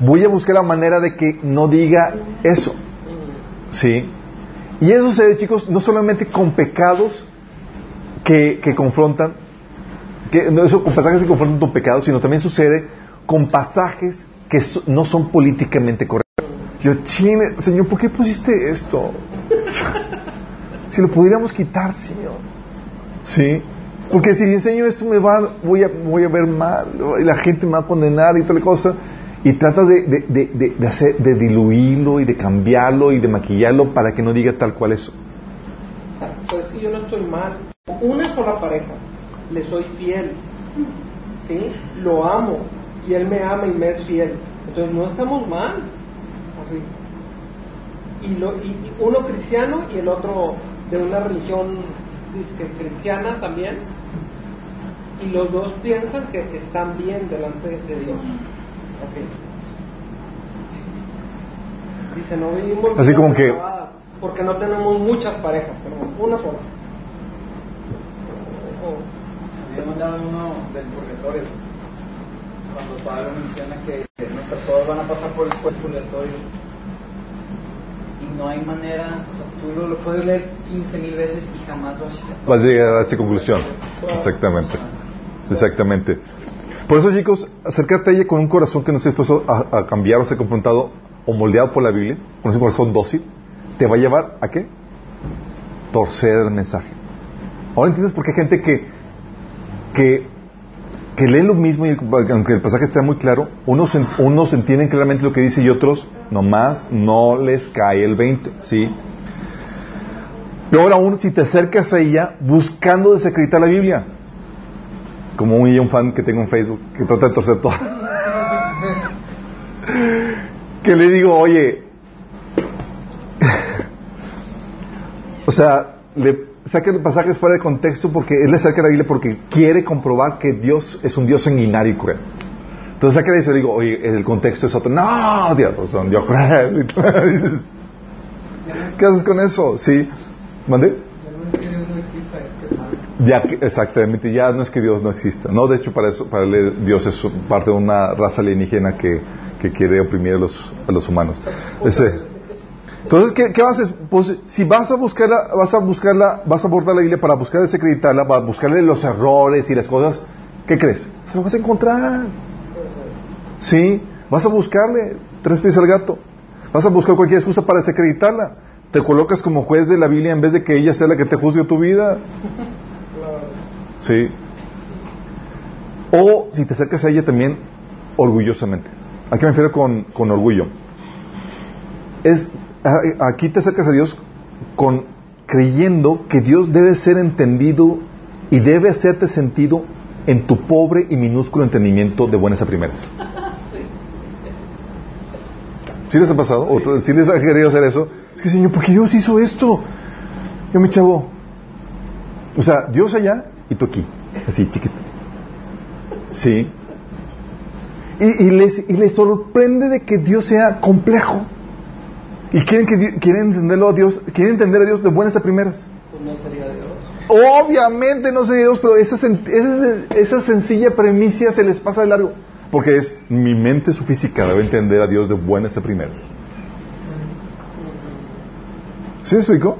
voy a buscar la manera de que no diga eso. ¿Sí? Y eso sucede, chicos, no solamente con pecados que, que confrontan, que, no, eso, con pasajes que confrontan tu pecado, sino también sucede con pasajes que so- no son políticamente correctos. Yo, chine, Señor, ¿por qué pusiste esto? si lo pudiéramos quitar, Señor. ¿Sí? Porque si enseño esto me va, voy a, voy a ver mal, y la gente me va a condenar y tal cosa. Y trata de, de, de, de- hacer, de diluirlo y de cambiarlo y de maquillarlo para que no diga tal cual es que yo no estoy mal. Una sola pareja, le soy fiel. ¿Sí? Lo amo. Y él me ama y me es fiel. Entonces no estamos mal. Así. Y, lo, y uno cristiano y el otro de una religión dizque cristiana también. Y los dos piensan que están bien delante de Dios. Así. Dice, no vivimos Así como que- porque no tenemos muchas parejas, tenemos una sola. Había mandado uno del purgatorio. Cuando Pablo menciona que nuestras obras van a pasar por el purgatorio. Y no hay manera, o sea, tú lo, lo puedes leer 15 mil veces y jamás vas a Vas a llegar a esa conclusión. Exactamente. Exactamente. Por eso, chicos, acercarte a ella con un corazón que no esté dispuesto a, cambiar o ser confrontado o moldeado por la Biblia, con ese corazón dócil, te va a llevar a qué? Torcer el mensaje. Ahora entiendes por qué hay gente que, que, que lee lo mismo y aunque el pasaje esté muy claro, unos, unos entienden claramente lo que dice y otros nomás no les cae el 20, ¿sí? Peor aún si te acercas a ella buscando desacreditar la Biblia. Como un, un fan que tengo en Facebook que trata de torcer todo. que le digo, oye, o sea, le saca el pasajes fuera de contexto porque él le saca la Biblia porque quiere comprobar que Dios es un Dios sanguinario y cruel. Entonces saca eso y le digo, oye, el contexto es otro. No, Dios, es un Dios cruel. ¿Qué haces con eso? Sí. ¿Mande? Ya, exactamente, ya no es que Dios no exista. No, de hecho, para eso, para él, Dios es parte de una raza alienígena que, que quiere oprimir a los, a los humanos. Entonces, ¿qué, qué haces? Pues, si vas a buscarla, vas a buscarla, vas a abordar la Biblia para buscar desacreditarla, para buscarle los errores y las cosas, ¿qué crees? Se lo vas a encontrar. Sí, vas a buscarle tres pies al gato. Vas a buscar cualquier excusa para desacreditarla. Te colocas como juez de la Biblia en vez de que ella sea la que te juzgue tu vida. Sí. O si te acercas a ella también orgullosamente. ¿A qué me refiero con, con orgullo? Es, aquí te acercas a Dios con creyendo que Dios debe ser entendido y debe hacerte sentido en tu pobre y minúsculo entendimiento de buenas a primeras. ¿Sí les ha pasado? ¿O ¿Sí les ha querido hacer eso? Es que, Señor, ¿por qué Dios hizo esto? Yo, mi chavo. O sea, Dios allá y tú aquí. Así, chiquito. Sí. Y, y les, y les sorprende de que Dios sea complejo. Y quieren, que, quieren entenderlo a Dios, quieren entender a Dios de buenas a primeras. Pues no sería Dios. Obviamente no sé Dios, pero esa, esa, esa sencilla premisa se les pasa de largo. Porque es mi mente, su física, debe entender a Dios de buenas a primeras. ¿Sí me explico?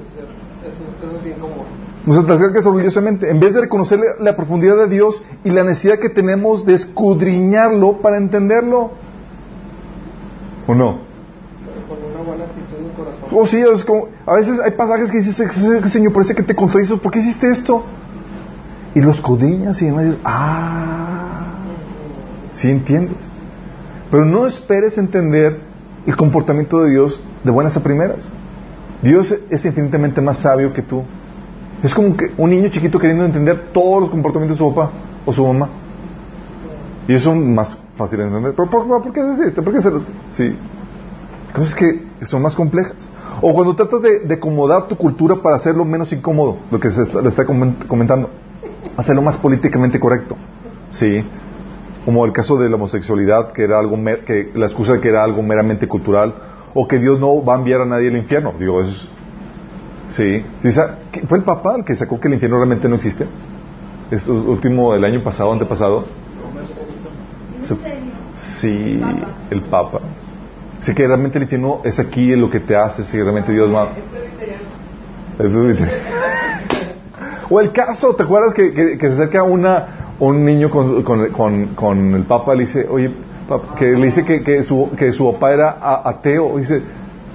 Eso, eso es bien común. Te acercas orgullosamente. En vez de reconocer la, profundidad de Dios y la necesidad que tenemos de escudriñarlo para entenderlo. ¿O no? Con una buena actitud y corazón. Oh, sí, es como, a veces hay pasajes que dices, "Se- Señor, parece que te contradices, ¿por qué hiciste esto? Y los escudriñas y demás dices, ah, ¿Sí entiendes? Pero no esperes entender el comportamiento de Dios de buenas a primeras. Dios es infinitamente más sabio que tú. Es como que un niño chiquito queriendo entender todos los comportamientos de su papá o su mamá. Y eso es más fácil de entender. ¿Pero por, qué haces esto? ¿Por qué haces Sí. Cosas que son más complejas. O cuando tratas de, acomodar tu cultura para hacerlo menos incómodo, lo que se le está comentando. Hacerlo más políticamente correcto. Sí. Como el caso de la homosexualidad, que era algo que la excusa que era algo meramente cultural, o que Dios no va a enviar a nadie al infierno. Digo, es, sí. ¿Fue el Papa el que sacó que el infierno realmente no existe? Es último del año pasado, antepasado. Sí, el Papa. Sí que realmente el infierno es aquí lo que te hace, si realmente Dios va. O el caso, ¿te acuerdas que, que, se acerca una, un niño con, con, con, el Papa y le dice, oye, que le dice que, que, su, que su papá era ateo? Dice,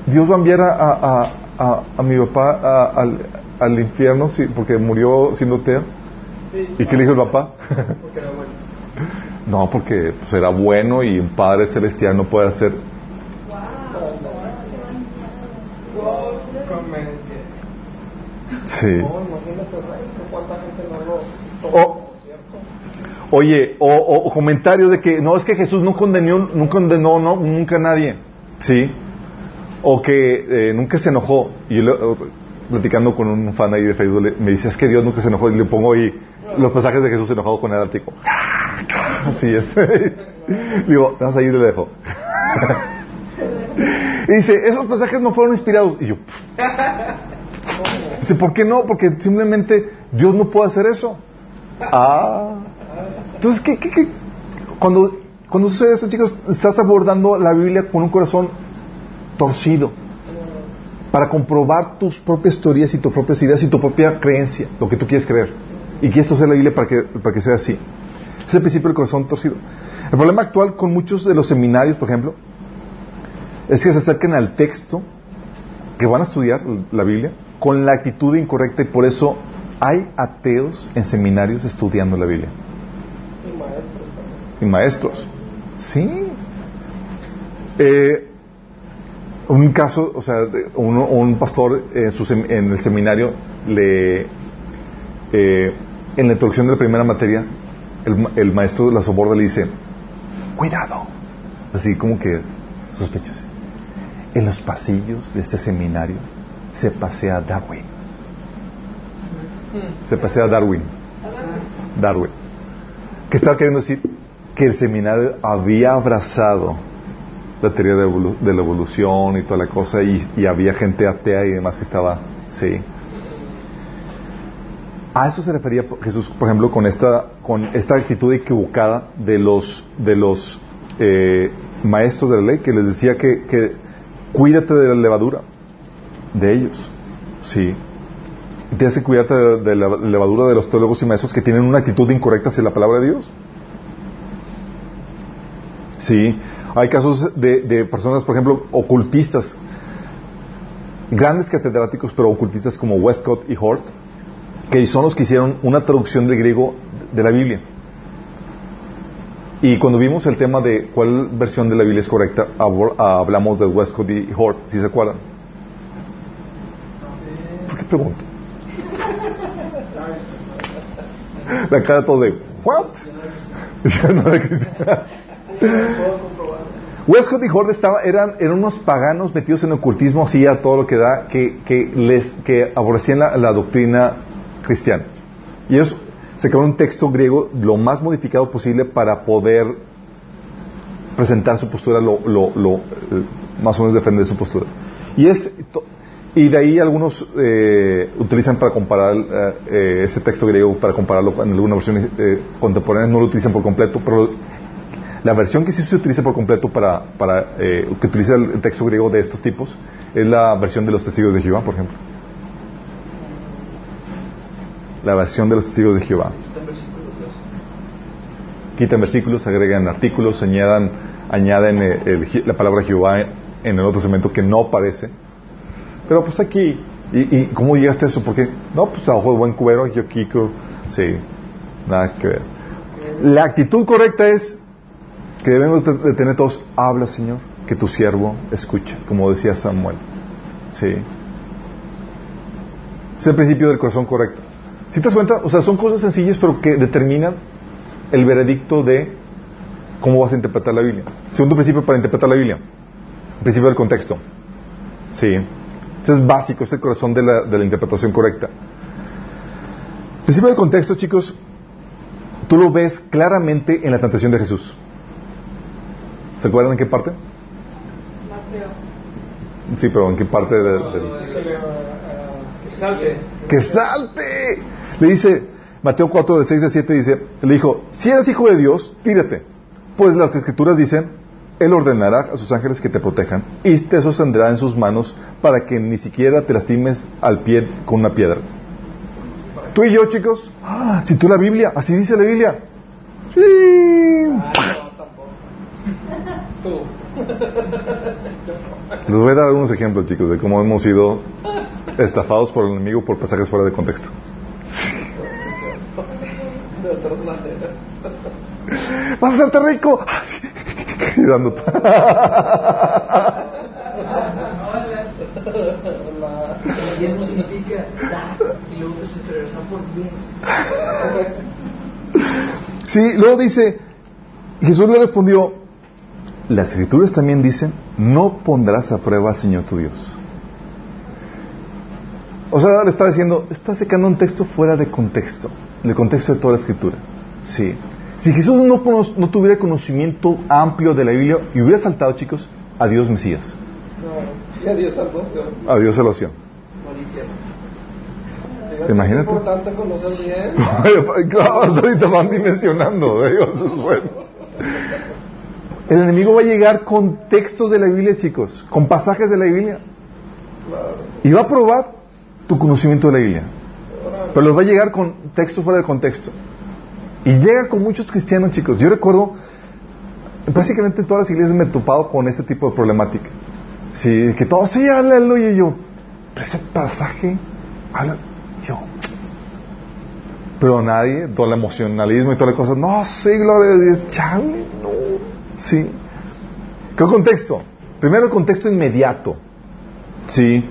Dios va a enviar a, a, a, a mi papá al, al, infierno sí, porque murió siendo ateo. ¿Y qué le dijo el papá? Porque era bueno. No, porque pues, era bueno y un Padre Celestial no puede hacer Sí. oye, o, o, comentarios de que no es que Jesús no condenó, no condenó no, nunca a nadie, sí, o que eh, nunca se enojó. Y yo platicando con un fan ahí de Facebook me dice es que Dios nunca se enojó y le pongo ahí los pasajes de Jesús enojado con el Ártico. Así es. Digo, vamos ahí le dejo. y dice, esos pasajes no fueron inspirados. Y yo, Dice, ¿por qué no? Porque simplemente Dios no puede hacer eso. Ah. Entonces, ¿qué, qué, qué? Cuando, cuando sucede eso, chicos, estás abordando la Biblia con un corazón torcido para comprobar tus propias teorías y tus propias ideas y tu propia creencia, lo que tú quieres creer. Y que esto sea la Biblia para que, para que sea así. Es el principio del corazón torcido. El problema actual con muchos de los seminarios, por ejemplo, es que se acercan al texto que van a estudiar la Biblia con la actitud incorrecta y por eso hay ateos en seminarios estudiando la Biblia. Y maestros. Y maestros. Sí. Eh, un caso, o sea, un, pastor en, el seminario le, eh, en la introducción de la primera materia, el, el maestro la soborda le dice, cuidado, así como que sospechoso. En los pasillos de este seminario se pasea Darwin. Se pasea Darwin. Darwin. ¿Qué estaba queriendo decir? Que el seminario había abrazado la teoría de, la evolución y toda la cosa y, había gente atea y demás que estaba, sí. A eso se refería Jesús, por ejemplo, con esta, con esta actitud equivocada de los, de los eh, maestros de la ley, que les decía que, que cuídate de la levadura de ellos. Sí. tienes que cuidarte de, la levadura de los teólogos y maestros que tienen una actitud incorrecta hacia la palabra de Dios. Sí. Hay casos de, personas, por ejemplo, ocultistas, grandes catedráticos, pero ocultistas como Westcott y Hort, que son los que hicieron una traducción del griego de la Biblia. Y cuando vimos el tema de cuál versión de la Biblia es correcta, hablamos de Westcott y Hort, si se acuerdan pregunto. La cara todo de, ¿what? Westcott y Horde estaba, eran, eran unos paganos metidos en ocultismo, así a todo lo que da, que, que, les, que aborrecían la, doctrina cristiana. Y ellos sacaron un texto griego lo más modificado posible para poder presentar su postura, lo, lo, lo, eh, más o menos defender su postura. Y es, y de ahí algunos eh, utilizan para comparar eh, eh, ese texto griego, para compararlo en alguna versión contemporánea, no lo utilizan por completo, pero la versión que sí se utiliza por completo para, para que utiliza el texto griego de estos tipos es la versión de los testigos de Jehová, por ejemplo. La versión de los testigos de Jehová. Quitan versículos, agregan artículos, añadan, añaden la palabra Jehová en el otro Testamento que no aparece pero pues aquí, ¿y, cómo llegaste a eso? Porque, no, pues a ojo de buen cubero, yo Kiko, sí, nada que ver. La actitud correcta es, que debemos de tener todos, habla Señor, que tu siervo escucha, como decía Samuel. Sí. Es el principio del corazón correcto. Si te das cuenta, o sea, son cosas sencillas, pero que determinan el veredicto de cómo vas a interpretar la Biblia. Segundo principio para interpretar la Biblia, el principio del contexto. Sí. Ese es básico, es el corazón de la, de la interpretación correcta. El principio del contexto, chicos, tú lo ves claramente en la tentación de Jesús. ¿Se acuerdan en qué parte? Sí, pero en qué parte de, de- Que salte. ¡Que salte! Le dice, Mateo 4, del 6 al 7, dice, le dijo, si eres hijo de Dios, tírate. Pues las escrituras dicen, Él ordenará a sus ángeles que te protejan y te sostendrá en sus manos para que ni siquiera te lastimes al pie con una piedra. Tú y yo, chicos, ah, si tú la Biblia, así dice la Biblia. Sí. Ah, no, tampoco. Tú. Les voy a dar algunos ejemplos, chicos, de cómo hemos sido estafados por el enemigo por pasajes fuera de contexto. De otras maneras. ¡Vas a hacerte rico! Ah. Y dando- Hola. El diezmo significa dar y luego te se te regresan por diez. Sí, luego dice, Jesús le respondió, las escrituras también dicen, no pondrás a prueba al Señor tu Dios. O sea, le está diciendo, está sacando un texto fuera de contexto, del contexto de toda la escritura. Sí. Si Jesús no, tuviera conocimiento amplio de la Biblia y hubiera saltado, chicos, a Dios Mesías, No. Y adiós salvación. a Dios salvación. Fíjate, Imagínate. Es importante conocer bien. claro, ahorita van dimensionando. es bueno. El enemigo va a llegar con textos de la Biblia, chicos, con pasajes de la Biblia, y va a probar tu conocimiento de la Biblia. Pero los va a llegar con textos fuera de contexto. Y llega con muchos cristianos, chicos. Yo recuerdo, básicamente en todas las iglesias me he topado con ese tipo de problemática. Sí, que todos, sí, aleluya, y yo, pero ese pasaje, habla, yo. Pero nadie, todo el emocionalismo y todas las cosas, no, sí, gloria a Dios, chale, no, sí. ¿Qué contexto? Primero el contexto inmediato. Sí.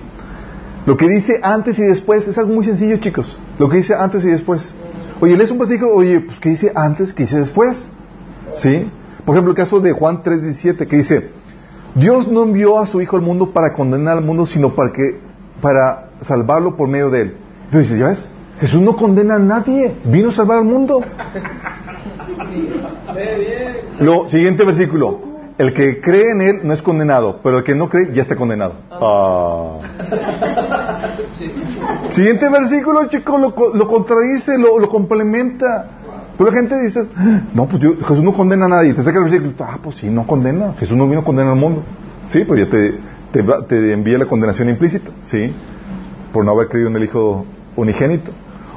Lo que dice antes y después es algo muy sencillo, chicos. Lo que dice antes y después. Oye, lees un pasaje, oye, pues ¿qué dice antes? ¿Qué dice después? ¿Sí? Por ejemplo, el caso de Juan 3:17 que dice, Dios no envió a su Hijo al mundo para condenar al mundo, sino para que para salvarlo por medio de él. Entonces ¿ya ves? Jesús no condena a nadie, vino a salvar al mundo. Luego, siguiente versículo. El que cree en él no es condenado, pero el que no cree ya está condenado. Ah. Siguiente versículo, chicos, lo, lo contradice, lo, lo complementa. Pero la gente dice, no, pues yo- Jesús no condena a nadie. Te saca el versículo, ah, pues sí, no condena. Jesús no vino a condenar al mundo. Sí, pero ya te, te, te envía la condenación implícita, sí, por no haber creído en el Hijo unigénito.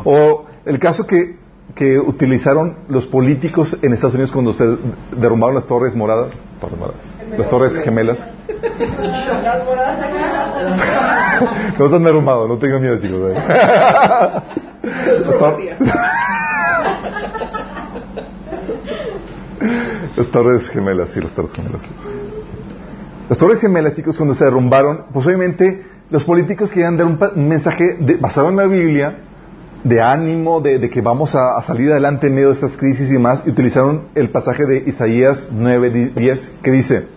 O el caso que, que utilizaron los políticos en Estados Unidos cuando se derrumbaron las torres moradas, torres moradas, las torres gemelas. No se han derrumbado, no tengan miedo, chicos. ¿eh? Las tor- Las torres gemelas, sí, las torres gemelas. Las torres gemelas, chicos, cuando se derrumbaron, pues obviamente los políticos querían dar un mensaje de- basado en la Biblia, de ánimo, de, que vamos a, salir adelante en medio de estas crisis y demás, y utilizaron el pasaje de Isaías 9, 10, que dice,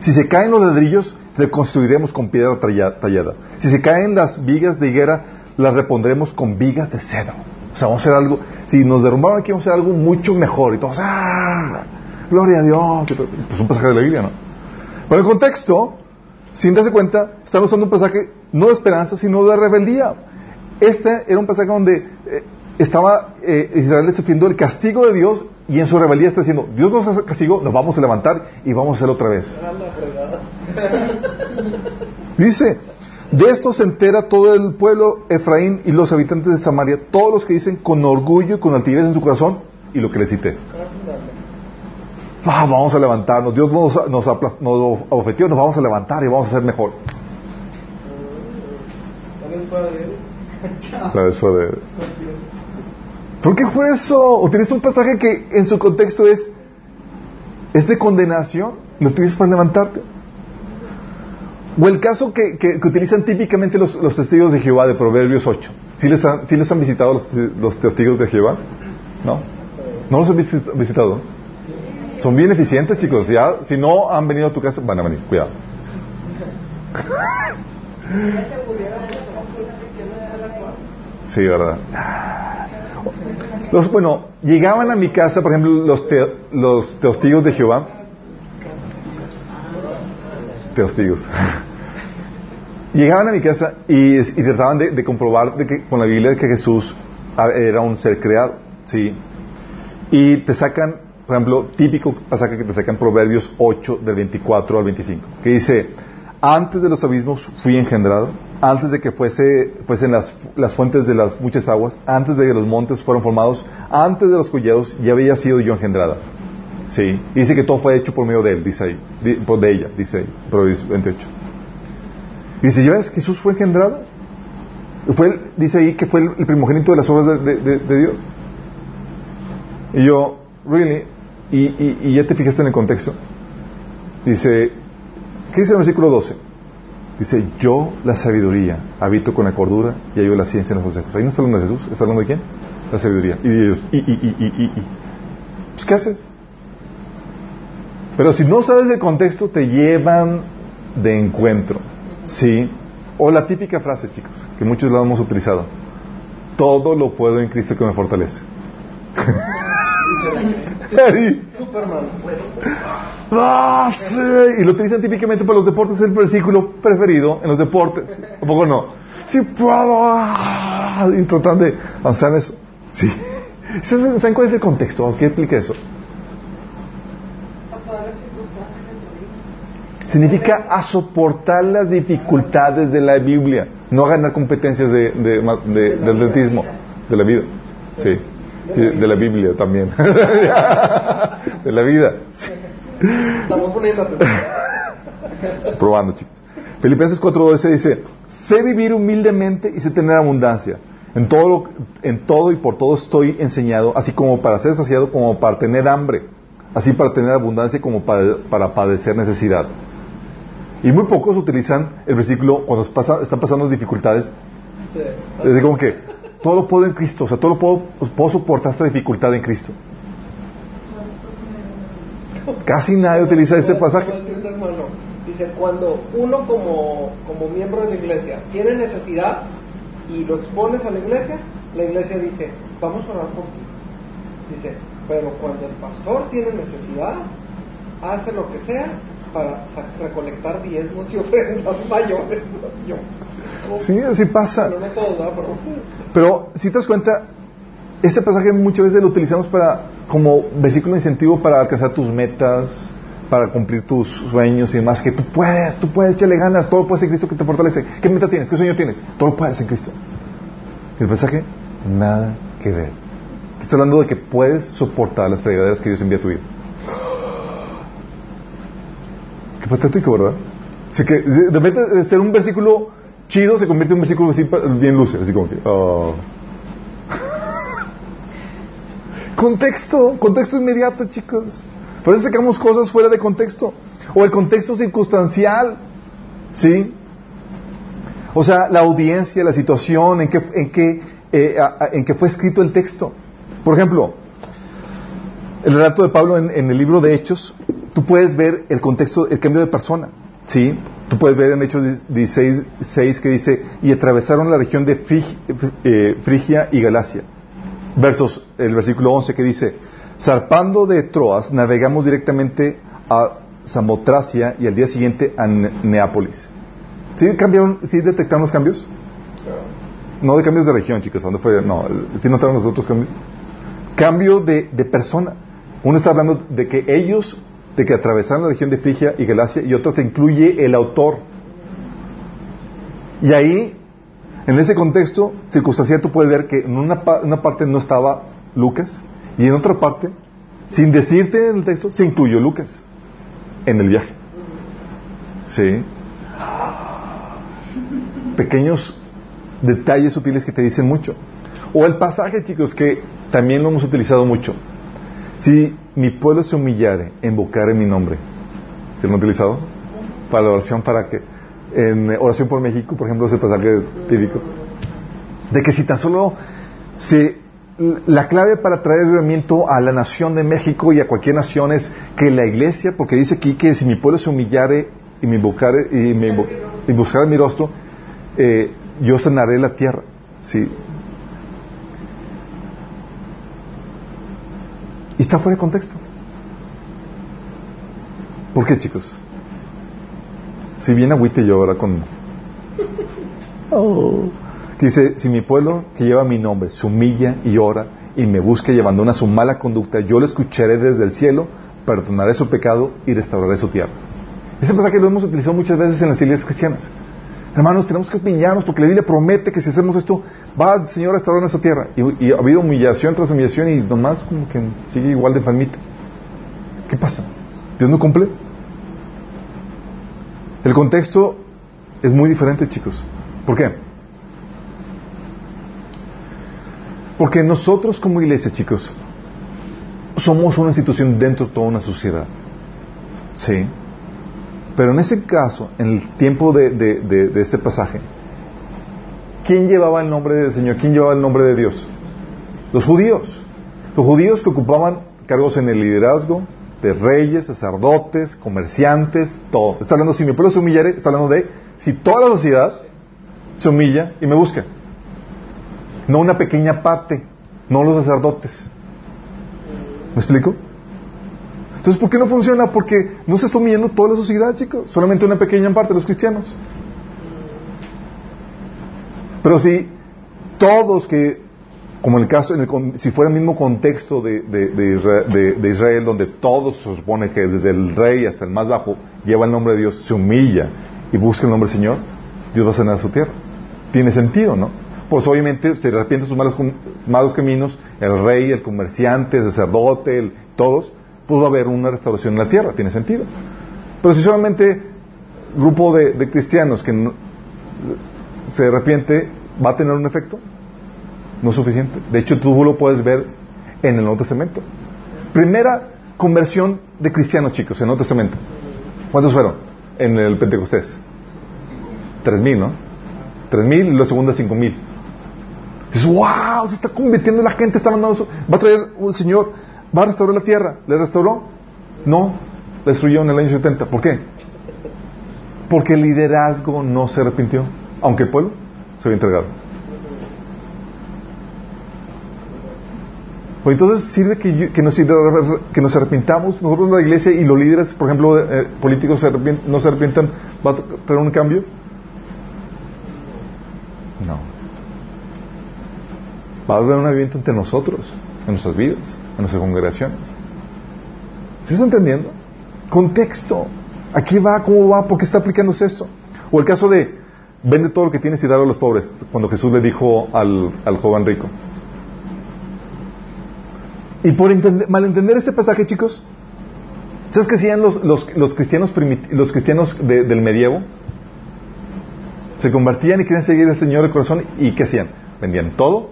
si se caen los ladrillos, reconstruiremos con piedra talla- tallada. Si se caen las vigas de higuera, las repondremos con vigas de cedro. O sea, vamos a hacer algo. Si nos derrumbaron aquí, vamos a hacer algo mucho mejor. Y todos, ¡ah! Gloria a Dios. Todo. Pues un pasaje de la Biblia, ¿no? Pero el contexto, sin darse cuenta, están usando un pasaje no de esperanza, sino de rebeldía. Este era un pasaje donde eh, estaba eh, Israel sufriendo el castigo de Dios y en su rebeldía está diciendo, Dios nos hace castigo, nos vamos a levantar y vamos a hacerlo otra vez. Dice, de esto se entera todo el pueblo Efraín y los habitantes de Samaria, todos los que dicen con orgullo y con altivez en su corazón, y lo que les cité. Ah, vamos a levantarnos, Dios nos, nos, nos nos vamos a levantar y vamos a ser mejor. La de eso de- ¿Por qué fue eso? Utiliza un pasaje que en su contexto es es de condenación, no utilizas para levantarte. O el caso que, que- que utilizan típicamente los, los testigos de Jehová de Proverbios 8. ¿Sí les han, sí les han visitado los, los testigos de Jehová? ¿No? ¿No los han visit- visitado? Son bien eficientes, chicos. Ya, si no han venido a tu casa, van a venir. Cuidado. Sí, ¿verdad? Los, bueno, llegaban a mi casa, por ejemplo, los, te- los testigos de Jehová. Testigos. Llegaban a mi casa y, trataban de, comprobar de que, con la Biblia de que Jesús era un ser creado. ¿sí? Y te sacan, por ejemplo, típico pasaje que te sacan Proverbios 8 del 24 al 25, que dice, antes de los abismos fui engendrado, antes de que fuese, fuesen las, fuentes de las muchas aguas, antes de que los montes fueron formados, antes de los collados, ya había sido yo engendrada. Sí, dice que todo fue hecho por medio de él, dice ahí, de ella, dice ahí, Proverbios 28. Y dice, ¿ya ves? Jesús fue engendrado. Fue dice ahí que fue el, primogénito de las obras de, Dios. Y yo, really, y ya te fijaste en el contexto. Dice, ¿qué dice el versículo 12? Dice, yo la sabiduría habito con la cordura y hallo la ciencia en los consejos. Ahí no está hablando de Jesús, está hablando de quién? La sabiduría. Y de Dios, y, y, y, y, y, y. Pues, ¿qué haces? Pero si no sabes el contexto, te llevan de encuentro. ¿Sí? O la típica frase, chicos, que muchos la hemos utilizado. Todo lo puedo en Cristo que me fortalece. Superman. ¡Ah, sí! Y lo utilizan típicamente para los deportes, es el versículo preferido en los deportes. ¿A poco no? Sí, puedo. ah, Y tratan de avanzar en eso. Sí. ¿Saben cuál es el contexto? ¿Qué explica eso? A. Significa a soportar las dificultades de la Biblia, no a ganar competencias de, de, de- de atletismo, de la vida. Sí. De la Biblia también. De la vida. Sí. Estamos poniendo probando, chicos. Filipenses 4.12 dice, sé vivir humildemente y sé tener abundancia. En todo, lo- en todo y por todo estoy enseñado, así como para ser saciado, como para tener hambre, así para tener abundancia, como para, para padecer necesidad. Y muy pocos utilizan el versículo cuando pasa- están pasando dificultades. Es como que todo lo puedo en Cristo, o sea, todo lo puedo, puedo soportar esta dificultad en Cristo. Casi nadie utiliza este pasaje. Dice, cuando uno como, como miembro de la iglesia tiene necesidad y lo expones a la iglesia, la iglesia dice, vamos a orar por ti. Dice, pero cuando el pastor tiene necesidad, hace lo que sea para recolectar diezmos y ofrendas mayores. Sí, así pasa. Pero, si te das cuenta, este pasaje muchas veces lo utilizamos para como versículo de incentivo para alcanzar tus metas, para cumplir tus sueños y demás, que tú puedes, tú puedes, échale ganas, todo lo puedes en Cristo que te fortalece. ¿Qué meta tienes? ¿Qué sueño tienes? Todo lo puedes en Cristo. El pasaje, nada que ver. Te estoy hablando de que puedes soportar las fregaderas que Dios envía a tu vida. Qué patético, ¿verdad? Así que de repente de ser un versículo chido se convierte en un versículo así bien luce, así como que... oh. contexto, contexto inmediato, chicos. Por eso sacamos cosas fuera de contexto. O el contexto circunstancial, ¿sí? O sea, la audiencia, la situación en que, en que, eh, a- a- en que fue escrito el texto. Por ejemplo, el relato de Pablo en, en el libro de Hechos, tú puedes ver el contexto, el cambio de persona, ¿sí? Tú puedes ver en Hechos 16, 6 que dice, y atravesaron la región de eh, Frigia y Galacia. Versos, el versículo 11 que dice, zarpando de Troas, navegamos directamente a Samotracia y al día siguiente a Ne- Neápolis. ¿Sí cambiaron, sí detectaron los cambios? No de cambios de región, chicos, ¿dónde fue? No, ¿sí notaron los otros cambios? Cambio de persona. Uno está hablando de que ellos, de que atravesaron la región de Frigia y Galacia, y otro se incluye el autor. Y ahí, en ese contexto circunstancial, tú puedes ver que en una, una parte no estaba Lucas, y en otra parte, sin decirte en el texto, se incluyó Lucas en el viaje. Sí. Pequeños detalles sutiles que te dicen mucho. O el pasaje, chicos, que también lo hemos utilizado mucho. Si mi pueblo se humillare, invocar en mi nombre. ¿Se lo han utilizado? Para la oración, para que, en oración por México, por ejemplo, ese pasaje típico. De que si tan solo se, la clave para traer avivamiento a la nación de México y a cualquier nación es que la iglesia, porque dice aquí que si mi pueblo se humillare y me invocare y me y mi rostro, eh, yo sanaré la tierra. ¿sí? Y está fuera de contexto. ¿Por qué, chicos? Si bien agüite yo ahora con... Oh. Que dice, si mi pueblo que lleva mi nombre se humilla y ora y me busca y abandona su mala conducta, yo lo escucharé desde el cielo, perdonaré su pecado y restauraré su tierra. Ese pasaje lo hemos utilizado muchas veces en las iglesias cristianas. Hermanos, tenemos que humillarnos porque la Biblia promete que si hacemos esto, va el Señor a restaurar nuestra tierra. Y, y ha habido humillación tras humillación y nomás como que sigue igual de enfermita. ¿Qué pasa? ¿Dios no cumple? El contexto es muy diferente, chicos. ¿Por qué? Porque nosotros como iglesia, chicos, somos una institución dentro de toda una sociedad. Sí. Pero en ese caso, en el tiempo de, ese pasaje, ¿quién llevaba el nombre del Señor? ¿Quién llevaba el nombre de Dios? Los judíos. Los judíos que ocupaban cargos en el liderazgo de reyes, sacerdotes, comerciantes, todo. Está hablando, si mi pueblo se humillare, está hablando de si toda la sociedad se humilla y me busca. No una pequeña parte, no los sacerdotes. ¿Me explico? Entonces, ¿por qué no funciona? Porque no se está humillando toda la sociedad, chicos. Solamente una pequeña parte de los cristianos. Pero si todos que, como en el caso, en el si fuera el mismo contexto de, de- de Isra- de- de Israel, donde todos se supone que desde el rey hasta el más bajo lleva el nombre de Dios, se humilla y busca el nombre del Señor, Dios va a sanar su tierra. Tiene sentido, ¿no? Pues obviamente se arrepiente sus malos, caminos, el rey, el comerciante, el sacerdote, todos, a haber una restauración en la tierra, tiene sentido. Pero si solamente grupo de, de cristianos que no- se arrepiente, ¿va a tener un efecto? No es suficiente. De hecho, tú lo puedes ver en el Nuevo Testamento. Primera conversión de cristianos, chicos, en el Nuevo Testamento. ¿Cuántos fueron en el Pentecostés? Tres mil, ¿no? Tres mil y la segunda cinco mil. Dices, wow, se está convirtiendo la gente, está mandando su- Va a traer un Señor, va a restaurar la tierra. ¿Le restauró? No, la destruyó en el año 70. ¿Por qué? Porque el liderazgo no se arrepintió, aunque el pueblo se había entregado. Pues entonces sirve que, yo- que, nos, que nos arrepintamos, nosotros la iglesia y los líderes, por ejemplo, eh, políticos se no se arrepientan, ¿va a traer un cambio? No. Va a haber un avivamiento entre nosotros, en nuestras vidas, en nuestras congregaciones. ¿Sí está entendiendo? Contexto. Aquí va, cómo va, por qué está aplicándose esto. O el caso de vende todo lo que tienes y dalo a los pobres, cuando Jesús le dijo al, al joven rico. Y por entender- malentender este pasaje, chicos, ¿sabes qué hacían los, los, los cristianos, los cristianos de- del medievo? Se convertían y querían seguir al Señor de corazón y ¿qué hacían? Vendían todo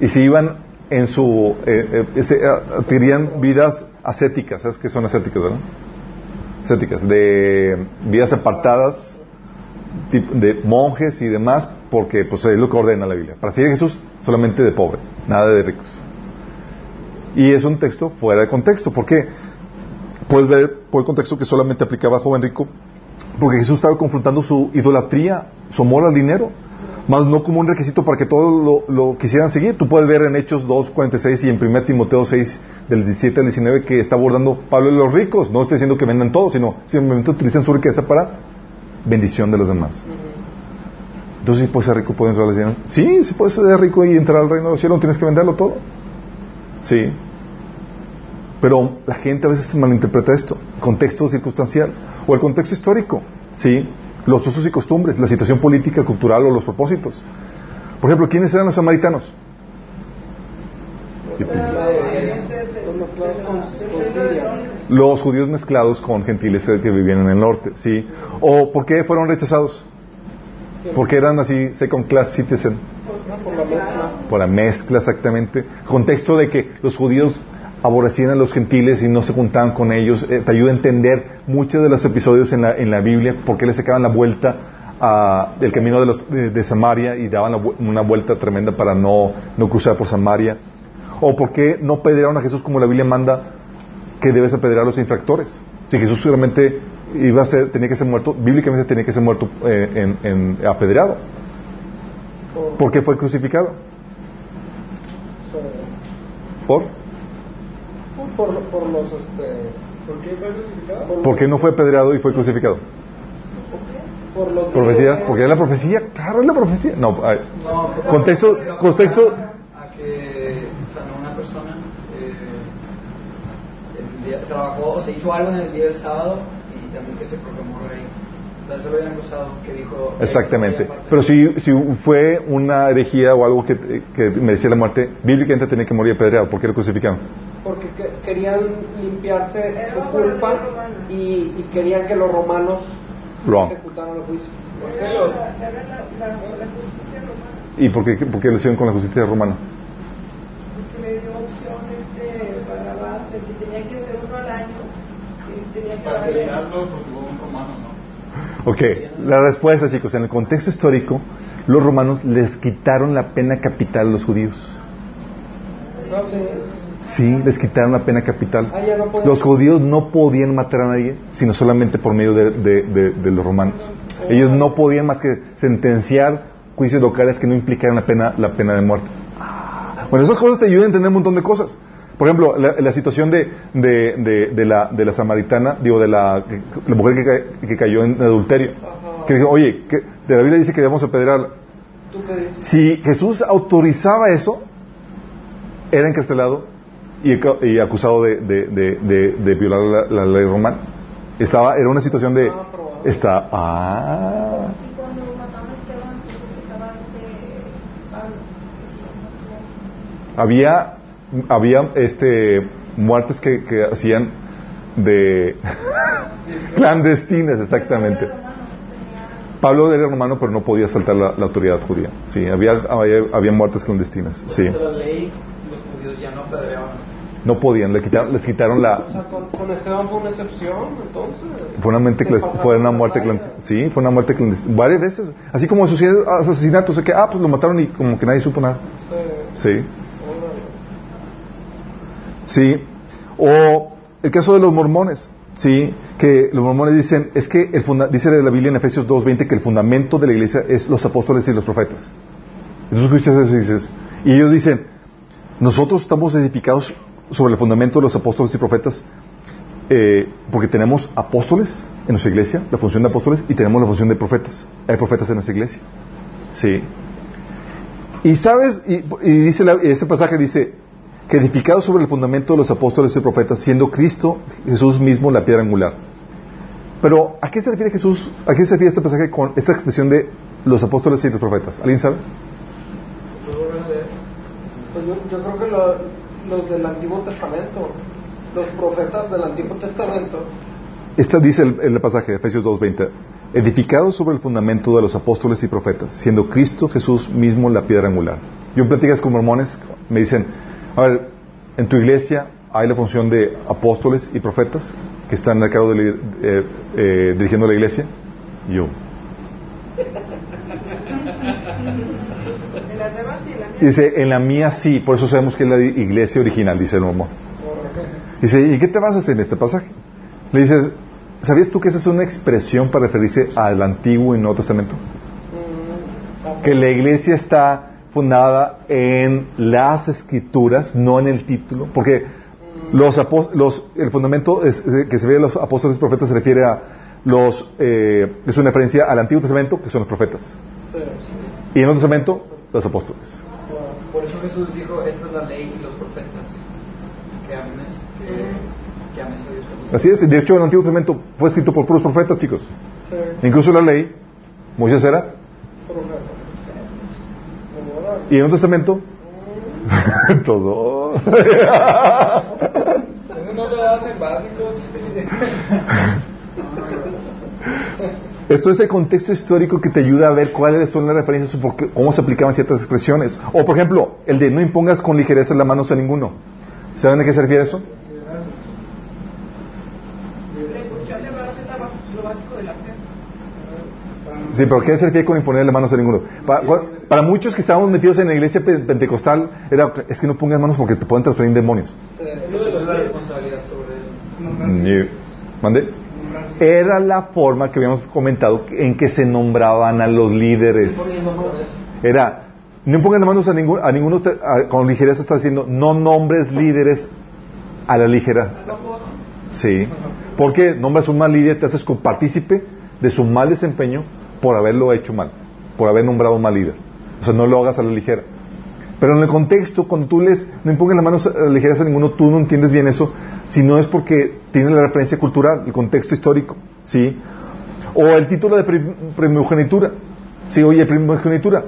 y se iban en su... Eh, eh, eh, adquirían vidas ascéticas, ¿sabes qué son ascéticas, verdad? Ascéticas, de vidas apartadas, de monjes y demás, porque pues es lo que ordena la Biblia. Para seguir a Jesús, solamente de pobre, nada de ricos. Y es un texto fuera de contexto. ¿Por qué? Puedes ver por el contexto que solamente aplicaba a joven rico, porque Jesús estaba confrontando su idolatría, su amor al dinero, más no como un requisito para que todos lo, lo quisieran seguir. Tú puedes ver en Hechos 2.46 y en 1 Timoteo 6, del 17 al 19, que está abordando Pablo de los ricos. No está diciendo que vendan todo, sino simplemente utilizan su riqueza para bendición de los demás. Entonces, si puedes ser rico, puedes entrar al reino. Sí, si puedes ser rico y entrar al reino de los cielos, no tienes que venderlo todo. Sí. Pero la gente a veces malinterpreta esto, contexto circunstancial o el contexto histórico, ¿sí? Los usos y costumbres, la situación política, cultural o los propósitos. Por ejemplo, ¿quiénes eran los samaritanos? Los judíos mezclados con gentiles que vivían en el norte, ¿sí? ¿O por qué fueron rechazados? Porque eran así, second class citizen. Por la mezcla exactamente, contexto de que los judíos aborrecían a los gentiles y no se juntaban con ellos. Eh, te ayuda a entender muchos de los episodios en la, en la Biblia, porque le sacaban la vuelta a, del camino de, los, de, de Samaria y daban la una vuelta tremenda para no, no cruzar por Samaria. O por qué no pedrearon a Jesús como la Biblia manda que debes apedrear a los infractores. Si Jesús seguramente iba a ser, tenía que ser muerto, bíblicamente tenía que ser muerto eh, en, en apedreado. Por, ¿Por qué fue crucificado? ¿Por? Por, por los este ¿Por qué fue crucificado? ¿Por qué no fue apedreado y fue crucificado? por los ¿Profecías? Porque es la profecía, claro, es la profecía. No, ay, No, Contexto- contexto- A que sanó una persona, eh, el día- trabajó, o se hizo algo en el día del sábado y también que se proclamó rey. O sea, eso lo habían acusado, que dijo... exactamente. Aparte- Pero si, si fue una herejía o algo que, que merecía la muerte, bíblicamente tenía que morir apedreado. ¿Por qué lo crucificaron? Porque que- querían limpiarse Era su culpa y, y querían que los romanos Wrong. ejecutaran el juicio. ¿Y por qué, por qué lo hicieron con la justicia romana? porque le dio opción este Barrabás, el que tenía que hacer uno al año, y tenía que Para darle- terminarlo, pues hubo un romano, ¿no? Ok, la respuesta, chicos, en el contexto histórico, los romanos les quitaron la pena capital a los judíos. No, sí. Les quitaron la pena capital. Ah, no Los judíos no podían matar a nadie, sino solamente por medio de, de- de- de los romanos. Ellos no podían más que sentenciar juicios locales que no implicaran la pena, la pena de muerte. Bueno, esas cosas te ayudan a entender un montón de cosas. Por ejemplo, la, la situación de, de- de- de la, de la samaritana, digo, de la, la mujer que, que cayó en adulterio. Ajá. Que dijo, oye, que de la Biblia dice que debemos apedrearla. Si Jesús autorizaba eso, era encarcelado y, ca- y acusado de, de- de- de- de violar la, la ley romana. Estaba, era una situación de... Está, ah, Y cuando mataron a Esteban, dijo que estaba este Pablo, que si no estuvo. había, había este, muertes que, que hacían de clandestinas, exactamente. Pablo era romano, pero no podía saltar la, la autoridad judía. Sí, había, había, había muertes clandestinas. Sí, judíos ya no apedreaban. no podían, le quitaron, les quitaron O la, sea, con, con Esteban fue una excepción, entonces. Fue una, mente fue muerte clandestina. Sí, fue una muerte clandestina. Varias veces. Así como sucede asesinatos, de que, ah, pues lo mataron y como que nadie supo nada. Sí. Sí. O el caso de los mormones. Sí, que los mormones dicen, es que el funda- dice la Biblia en Efesios 2.20 que el fundamento de la iglesia es los apóstoles y los profetas. Y tú escuchas eso y dices, y ellos dicen, nosotros estamos edificados sobre el fundamento de los apóstoles y profetas eh, porque tenemos apóstoles en nuestra iglesia, la función de apóstoles, y tenemos la función de profetas. Hay profetas en nuestra iglesia. Sí. Y sabes, y, dice la- este pasaje dice que edificado sobre el fundamento de los apóstoles y profetas, siendo Cristo Jesús mismo la piedra angular. Pero ¿a qué se refiere Jesús? ¿A qué se refiere este pasaje con esta expresión de los apóstoles y los profetas? ¿Alguien sabe? Pues yo, yo creo que lo- los del Antiguo Testamento, los profetas del Antiguo Testamento, Esta dice el, el pasaje de Efesios 2.20, edificado sobre el fundamento de los apóstoles y profetas, siendo Cristo Jesús mismo la piedra angular. Yo en pláticas con mormones me dicen, a ver, en tu iglesia hay la función de apóstoles y profetas que están a cargo de eh, eh, dirigiendo la iglesia. Y Yo. En las demás sí, en la mía. Dice, en la mía sí, por eso sabemos que es la iglesia original, dice el mormón. Dice, ¿y qué te hacer en este pasaje? Le dices, ¿sabías tú que esa es una expresión para referirse al Antiguo y Nuevo Testamento? mm, que la iglesia está fundada en las escrituras, no en el título, porque los, após- los el fundamento es- que se ve en los apóstoles y profetas se refiere a los, eh, es una referencia al Antiguo Testamento, que son los profetas, y en el Nuevo Testamento, los apóstoles. Por eso Jesús dijo, esta es la ley y los profetas. Que ames, que, que ames a Dios. Así es, de hecho el Antiguo Testamento fue escrito por puros profetas, chicos. Sí. Incluso la ley, Moisés era, y en el Nuevo Testamento, todo. No lo hacen básicos. Esto es el contexto histórico que te ayuda a ver cuáles son las referencias o cómo se aplicaban ciertas expresiones. O, por ejemplo, el de no impongas con ligereza las manos a ninguno. ¿Saben a qué se refiere eso? Sí, pero ¿qué se refiere con imponerle manos a ninguno? Pa- cua- Para, muchos que estábamos metidos en la iglesia pe- pentecostal, era, es que no pongas manos porque te pueden transferir demonios. ¿Mande? Era la forma que habíamos comentado en que se nombraban a los líderes. Era, no pongan manos a, ningún, a ninguno, te- a- con ligereza está diciendo, no nombres líderes a la ligera. Sí. Porque nombras un mal líder, te haces partícipe de su mal desempeño por haberlo hecho mal, por haber nombrado un mal líder. O sea, no lo hagas a la ligera. Pero en el contexto, cuando tú les no impongas las manos a la ligera a ninguno, tú no entiendes bien eso, si no es porque tiene la referencia cultural, el contexto histórico, ¿sí? O el título de prim- primogenitura. Sí, oye, primogenitura.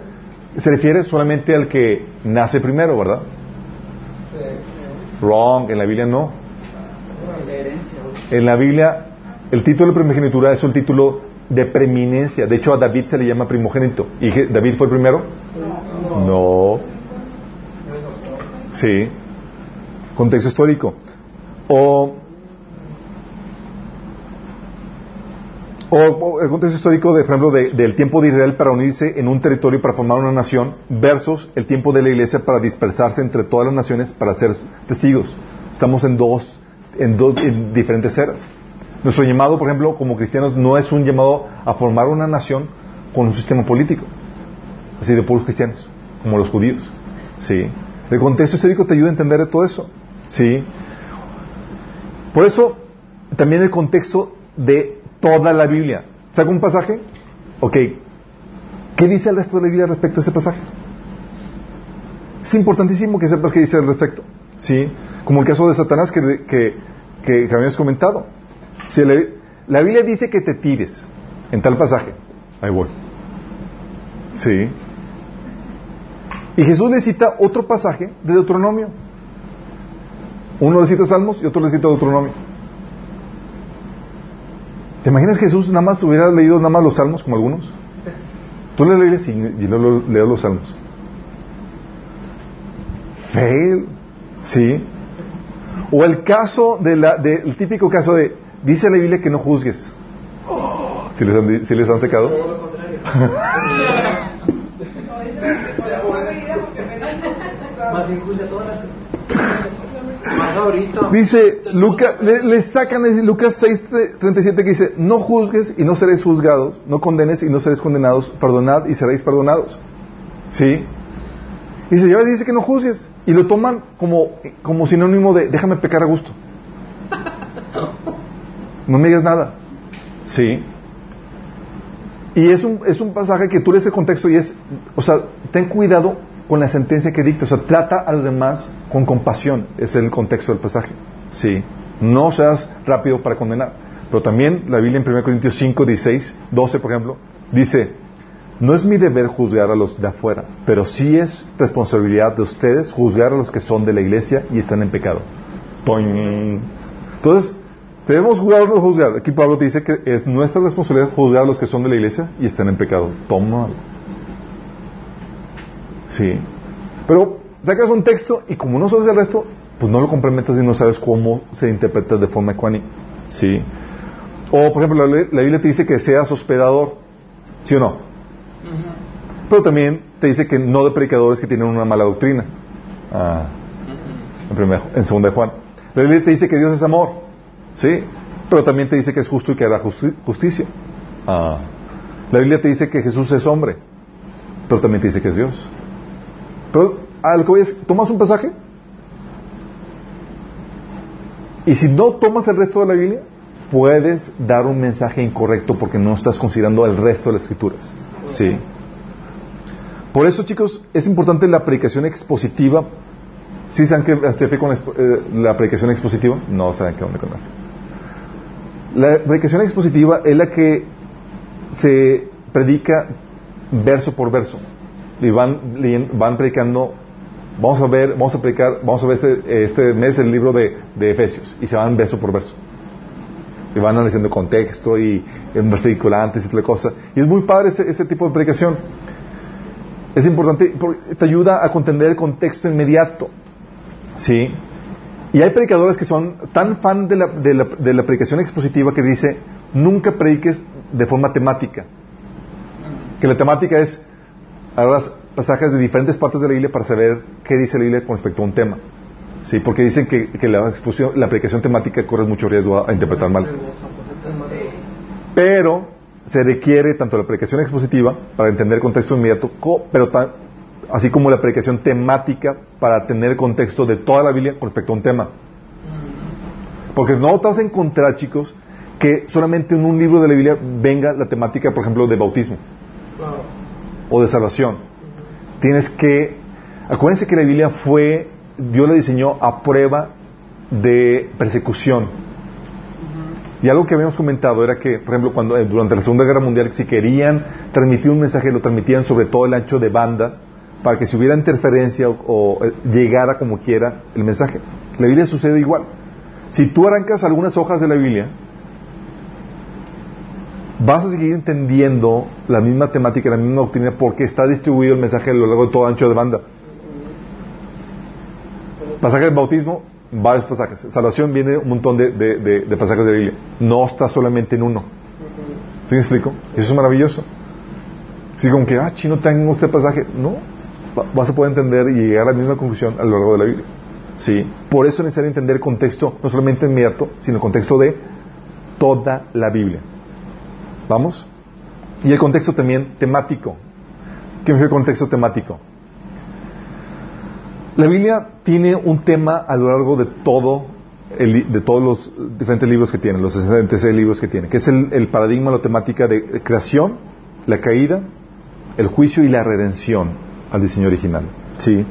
Se refiere solamente al que nace primero, ¿verdad? Wrong, en la Biblia no. En la Biblia, el título de primogenitura es un título de preeminencia. De hecho, a David se le llama primogénito. ¿Y David fue el primero? No. Sí. Contexto histórico. O, o, el contexto histórico, de, por ejemplo, de- del tiempo de Israel para unirse en un territorio para formar una nación, versus el tiempo de la iglesia para dispersarse entre todas las naciones para ser testigos. Estamos en dos, en dos en diferentes eras. Nuestro llamado, por ejemplo, como cristianos, no es un llamado a formar una nación con un sistema político, así de puros cristianos, como los judíos. ¿Sí? El contexto histórico te ayuda a entender de todo eso. ¿Sí? Por eso, también el contexto de toda la Biblia. ¿Saca un pasaje? Ok. ¿Qué dice el resto de la Biblia respecto a ese pasaje? Es importantísimo que sepas qué dice al respecto. ¿Sí? Como el caso de Satanás que, que, habíamos comentado. Si la, la Biblia dice que te tires en tal pasaje, ahí voy. ¿Sí? Y Jesús le cita otro pasaje de Deuteronomio. Uno le cita Salmos y otro le cita Deuteronomio. ¿Te imaginas que Jesús nada más hubiera leído nada más los Salmos como algunos? Tú le lees y, y luego lees los Salmos. Fail, sí. O el caso de la, de, el típico caso de, dice la Biblia que no juzgues. ¿Si les han, si les han secado? Todo lo contrario. No, esa es la buena medida porque todas las. Más ahorita. Dice, Lucas, le, le sacan Lucas 6, 37 que dice, no juzgues y no seréis juzgados, no condenes y no seréis condenados, perdonad y seréis perdonados. ¿Sí? Dice, ya dice que no juzgues. Y lo toman como, como sinónimo de, déjame pecar a gusto. No me digas nada. ¿Sí? Y es un, es un pasaje que tú lees el contexto y es, o sea, ten cuidado con la sentencia que dicta, o sea, trata a los demás con compasión, es el contexto del pasaje. Sí, no seas rápido para condenar. Pero también la Biblia en 1 Corintios 5, 16, 12, por ejemplo, dice, no es mi deber juzgar a los de afuera, pero sí es responsabilidad de ustedes juzgar a los que son de la iglesia y están en pecado. Entonces, debemos juzgar o juzgar. Aquí Pablo dice que es nuestra responsabilidad juzgar a los que son de la iglesia y están en pecado. Toma. Sí. Pero sacas un texto y como no sabes el resto, pues no lo complementas y no sabes cómo se interpreta de forma ecuánime. Sí. O, por ejemplo, la, la Biblia te dice que seas hospedador. ¿Sí o no? Pero también te dice que no de predicadores que tienen una mala doctrina. Ah, en, primera, en segunda de Juan. La Biblia te dice que Dios es amor. ¿Sí? Pero también te dice que es justo y que hará justi- justicia. Ah. La Biblia te dice que Jesús es hombre. Pero también te dice que es Dios. Pero a lo que tomas un pasaje y si no tomas el resto de la Biblia, puedes dar un mensaje incorrecto porque no estás considerando el resto de las escrituras. Sí. Por eso, chicos, es importante la predicación expositiva. ¿Sí saben qué se refiere con eh, la predicación expositiva? No saben qué onda con eso. La predicación expositiva es la que se predica verso por verso. Y van, van predicando, vamos a ver, vamos a predicar, vamos a ver este, este mes el libro de, de Efesios. Y se van verso por verso. Y van analizando contexto y en versículo antes y toda la cosa. Y es muy padre ese, ese tipo de predicación. Es importante, porque te ayuda a contender el contexto inmediato. ¿Sí? Y hay predicadores que son tan fan de la, de la, de la predicación expositiva que dice, nunca prediques de forma temática. Que la temática es, agarras pasajes de diferentes partes de la Biblia para saber qué dice la Biblia con respecto a un tema. Sí, porque dicen que, la, predicación temática corre mucho riesgo a, interpretar mal. Pero se requiere tanto la predicación expositiva para entender el contexto inmediato, así como la predicación temática para tener el contexto de toda la Biblia con respecto a un tema. Porque no te vas a encontrar, chicos, que solamente en un libro de la Biblia venga la temática, por ejemplo, de bautismo Claro. O de salvación. Tienes que, acuérdense que la Biblia fue, Dios la diseñó a prueba de persecución. Y algo que habíamos comentado era que, por ejemplo, cuando eh, durante la Segunda Guerra Mundial, si querían transmitir un mensaje, lo transmitían sobre todo el ancho de banda, para que si hubiera interferencia o, o, eh, llegara como quiera el mensaje. La Biblia sucede igual. Si tú arrancas algunas hojas de la Biblia, vas a seguir entendiendo la misma temática, la misma doctrina, porque está distribuido el mensaje a lo largo de todo ancho de banda. Pasaje del bautismo, varios pasajes. Salvación viene un montón de, pasajes de la Biblia. No está solamente en uno. ¿Sí me explico? Eso es maravilloso. Así como que, ah, chino, tengo este pasaje. No, va- vas a poder entender y llegar a la misma conclusión a lo largo de la Biblia. Sí. Por eso es necesario entender el contexto, no solamente inmediato, sino el contexto de toda la Biblia. ¿Vamos? Y el contexto también temático. ¿Qué el contexto temático? La Biblia tiene un tema a lo largo de todo el de todos los diferentes libros que tiene, los 66 libros que tiene, que es el, el paradigma, la temática de creación, la caída, el juicio y la redención al diseño original. ¿sí?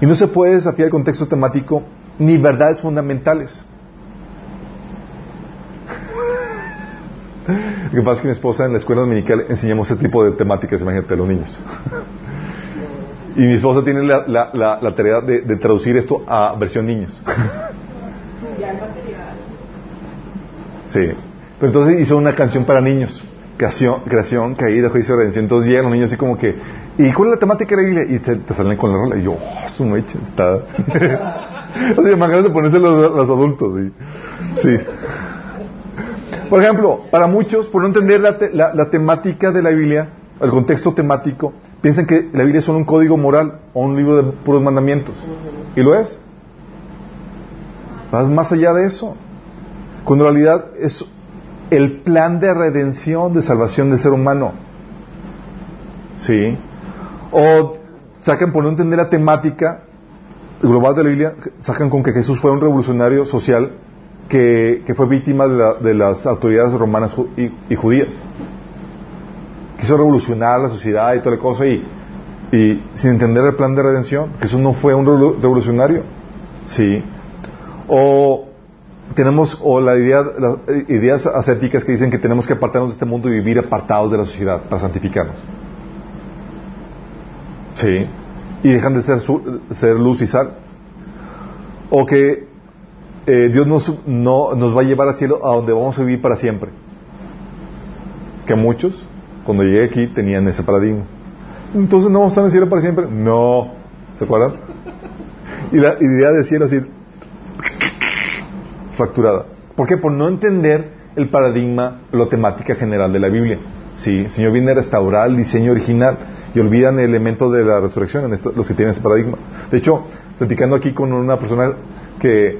Y no se puede desafiar el contexto temático ni verdades fundamentales. Lo que pasa es que mi esposa en la escuela dominical enseñamos ese tipo de temáticas, imagínate, a los niños. Y mi esposa tiene la, tarea de, de traducir esto a versión niños. Sí. Pero entonces hizo una canción para niños. Creación, creación caída, juicio, redención. Entonces llegan los niños así como que, ¿y cuál es la temática de la? Y te, salen con la rola. Y yo, oh, su mecha, está. o sea, imagínate ponerse los, adultos. Sí. Por ejemplo, para muchos, por no entender la, te- la- la temática de la Biblia, el contexto temático, piensan que la Biblia es solo un código moral o un libro de puros mandamientos. ¿Y lo es? Vas más allá de eso. Cuando en realidad es el plan de redención, de salvación del ser humano. ¿Sí? O sacan por no entender la temática global de la Biblia, sacan con que Jesús fue un revolucionario social que, fue víctima de, la- de las autoridades romanas y, judías. Quiso revolucionar la sociedad y toda la cosa y, y sin entender el plan de redención, Jesús no fue un revolu- revolucionario. Sí. O tenemos o la idea, las ideas ascéticas que dicen que tenemos que apartarnos de este mundo y vivir apartados de la sociedad para santificarnos. Sí. Y dejan de ser, ser luz y sal. O que eh, Dios nos, no, nos va a llevar al cielo a donde vamos a vivir para siempre. Que muchos, cuando llegué aquí, tenían ese paradigma. Entonces no vamos a estar en el cielo para siempre. No. ¿Se acuerdan? Y la idea del cielo así fracturada. ¿Por qué? Por no entender el paradigma, la temática general de la Biblia. Sí, el Señor viene a restaurar el diseño original y olvidan el elemento de la resurrección en esto- los que tienen ese paradigma. De hecho, platicando aquí con una persona que,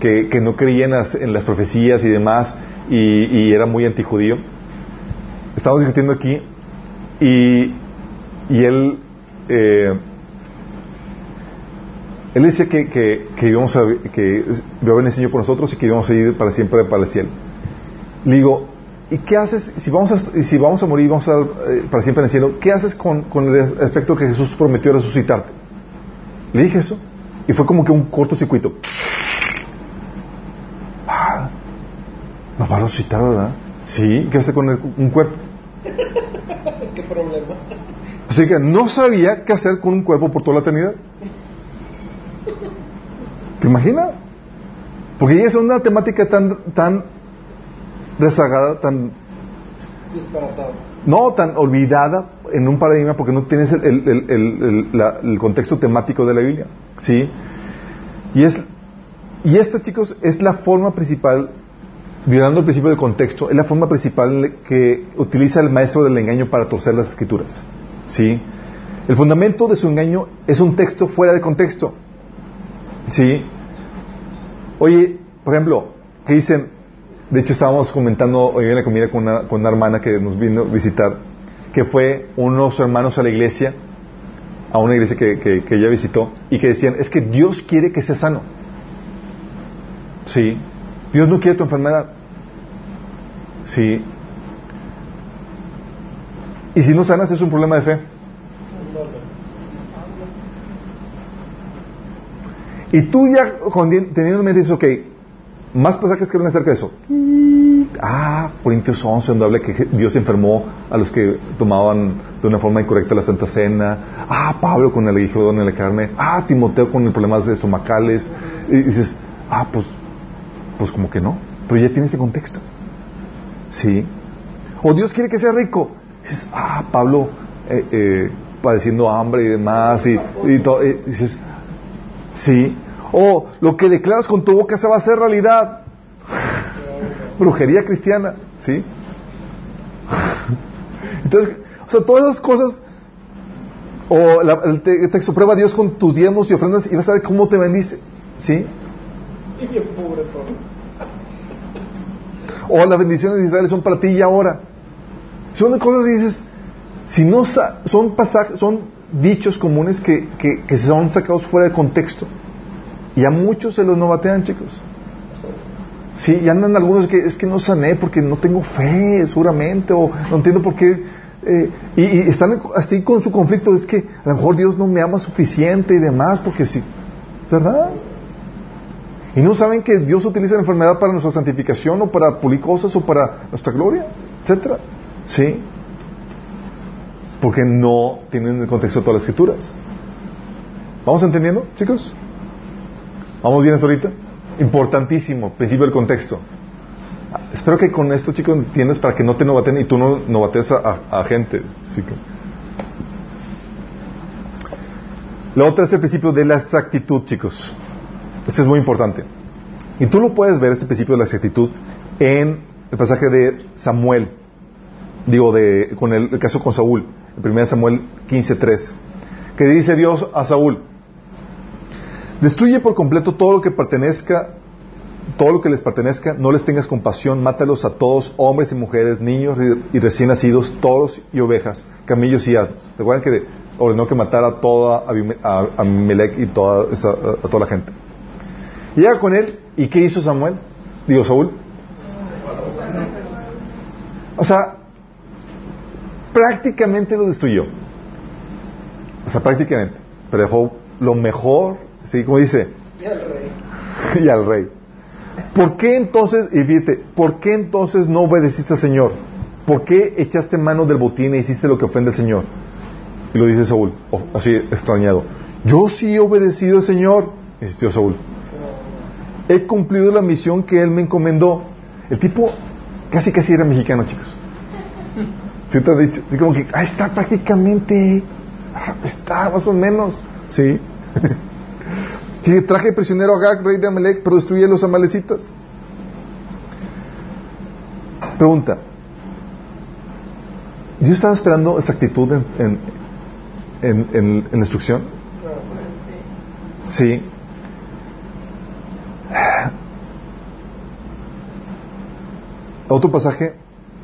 que, no creía en las, las profecías y demás y, era muy antijudío, estábamos discutiendo aquí y, y él eh, él decía que, que, que íbamos a que iba a venir el Señor por nosotros y que íbamos a ir para siempre para el cielo. Le digo, ¿y qué haces si vamos a, si vamos a morir vamos a eh, para siempre en el cielo? ¿Qué haces con, con el aspecto que Jesús prometió resucitarte? Le dije eso y fue como que un cortocircuito. Ah, nos va a resucitar, ¿verdad? Sí, ¿qué hace con el- un cuerpo? ¿Qué problema? Así que no sabía qué hacer con un cuerpo por toda la eternidad. ¿Te imaginas? Porque es una temática tan, tan rezagada, tan, Disparatado. no tan olvidada en un paradigma porque no tienes el, el- el- el- el- la- el contexto temático de la Biblia. ¿Sí? Y es, Y esta, chicos, es la forma principal, violando el principio de contexto, es la forma principal que utiliza el maestro del engaño para torcer las escrituras. ¿Sí? El fundamento de su engaño es un texto fuera de contexto. ¿Sí? Oye, por ejemplo, que dicen, de hecho estábamos comentando hoy en la comida con una, con una hermana que nos vino a visitar, que fue unos hermanos a la iglesia, a una iglesia que, que, ella visitó, y que decían, es que Dios quiere que seas sano. Sí. Dios no quiere tu enfermedad. Sí. Y si no sanas es un problema de fe. Y tú ya teniendo en mente eso, ok, más pasajes que hablan acerca de eso. Ah, Corintios 11, donde habla que Dios enfermó a los que tomaban de una forma incorrecta la Santa Cena. Ah, Pablo con el aguijón en la carne. Ah, Timoteo con el problemas de estomacales. Y dices, ah, pues, pues como que no. Pero ya tienes ese contexto. Sí. O Dios quiere que sea rico. Dices, ah, Pablo eh, eh, padeciendo hambre y demás. Y, todo. dices, sí. O lo que declaras con tu boca se va a hacer realidad. Brujería cristiana, ¿sí? Entonces, o sea, todas esas cosas, o la- el, te- el texto prueba a Dios con tus diezmos y ofrendas y vas a ver cómo te bendice, ¿sí? Y bien pobre todo. O las bendiciones de Israel son para ti y ahora. Son cosas que dices, si no son pasajes, son dichos comunes que, que, que son sacados fuera de contexto. Y a muchos se los novatean, chicos. Sí, y andan algunos que es que no sané porque no tengo fe, seguramente, o no entiendo por qué. eh, y, y están así con su conflicto, es que a lo mejor Dios no me ama suficiente y demás, porque sí, ¿verdad? Y no saben que Dios utiliza la enfermedad para nuestra santificación o para pulir cosas o para nuestra gloria, etcétera. Sí. Porque no tienen el contexto de todas las escrituras. ¿Vamos entendiendo, chicos? ¿Vamos bien hasta ahorita? Importantísimo, principio del contexto. Espero que con esto, chicos, entiendas para que no te novaten y tú no novatees a, gente. La otra es el principio de la exactitud, chicos. Este es muy importante. Y tú lo puedes ver, este principio de la exactitud, en el pasaje de Samuel. Digo, de, con el, caso con Saúl, en 1 Samuel 15.3. Que dice Dios a Saúl, destruye por completo todo lo que pertenezca, todo lo que les pertenezca, no les tengas compasión, mátalos a todos, hombres y mujeres, niños y- recién nacidos, toros y ovejas, camellos y asnos. Recuerden que ordenó que matara a toda a Abimelech y toda esa- a toda la gente. Llega con él, ¿y qué hizo Samuel? Digo, Saúl. O sea, prácticamente lo destruyó. O sea, prácticamente. Pero dejó lo mejor, ¿sí? Como dice, Y al rey. y al rey. ¿Por qué entonces, y fíjate, por qué entonces no obedeciste al Señor? ¿Por qué echaste mano del botín e hiciste lo que ofende al Señor? Y lo dice Saúl, o- así extrañado. Yo sí he obedecido al Señor, insistió Saúl. He cumplido la misión que Él me encomendó. El tipo casi casi era mexicano, chicos. ¿Sí te has dicho? Así como que, ahí está prácticamente, está más o menos, ¿sí? que traje prisionero a Gag, rey de Amalek, pero destruye a los amalecitas. Pregunta. ¿Dios estaba esperando esa actitud en, en, en, en- en la instrucción? Sí. Otro pasaje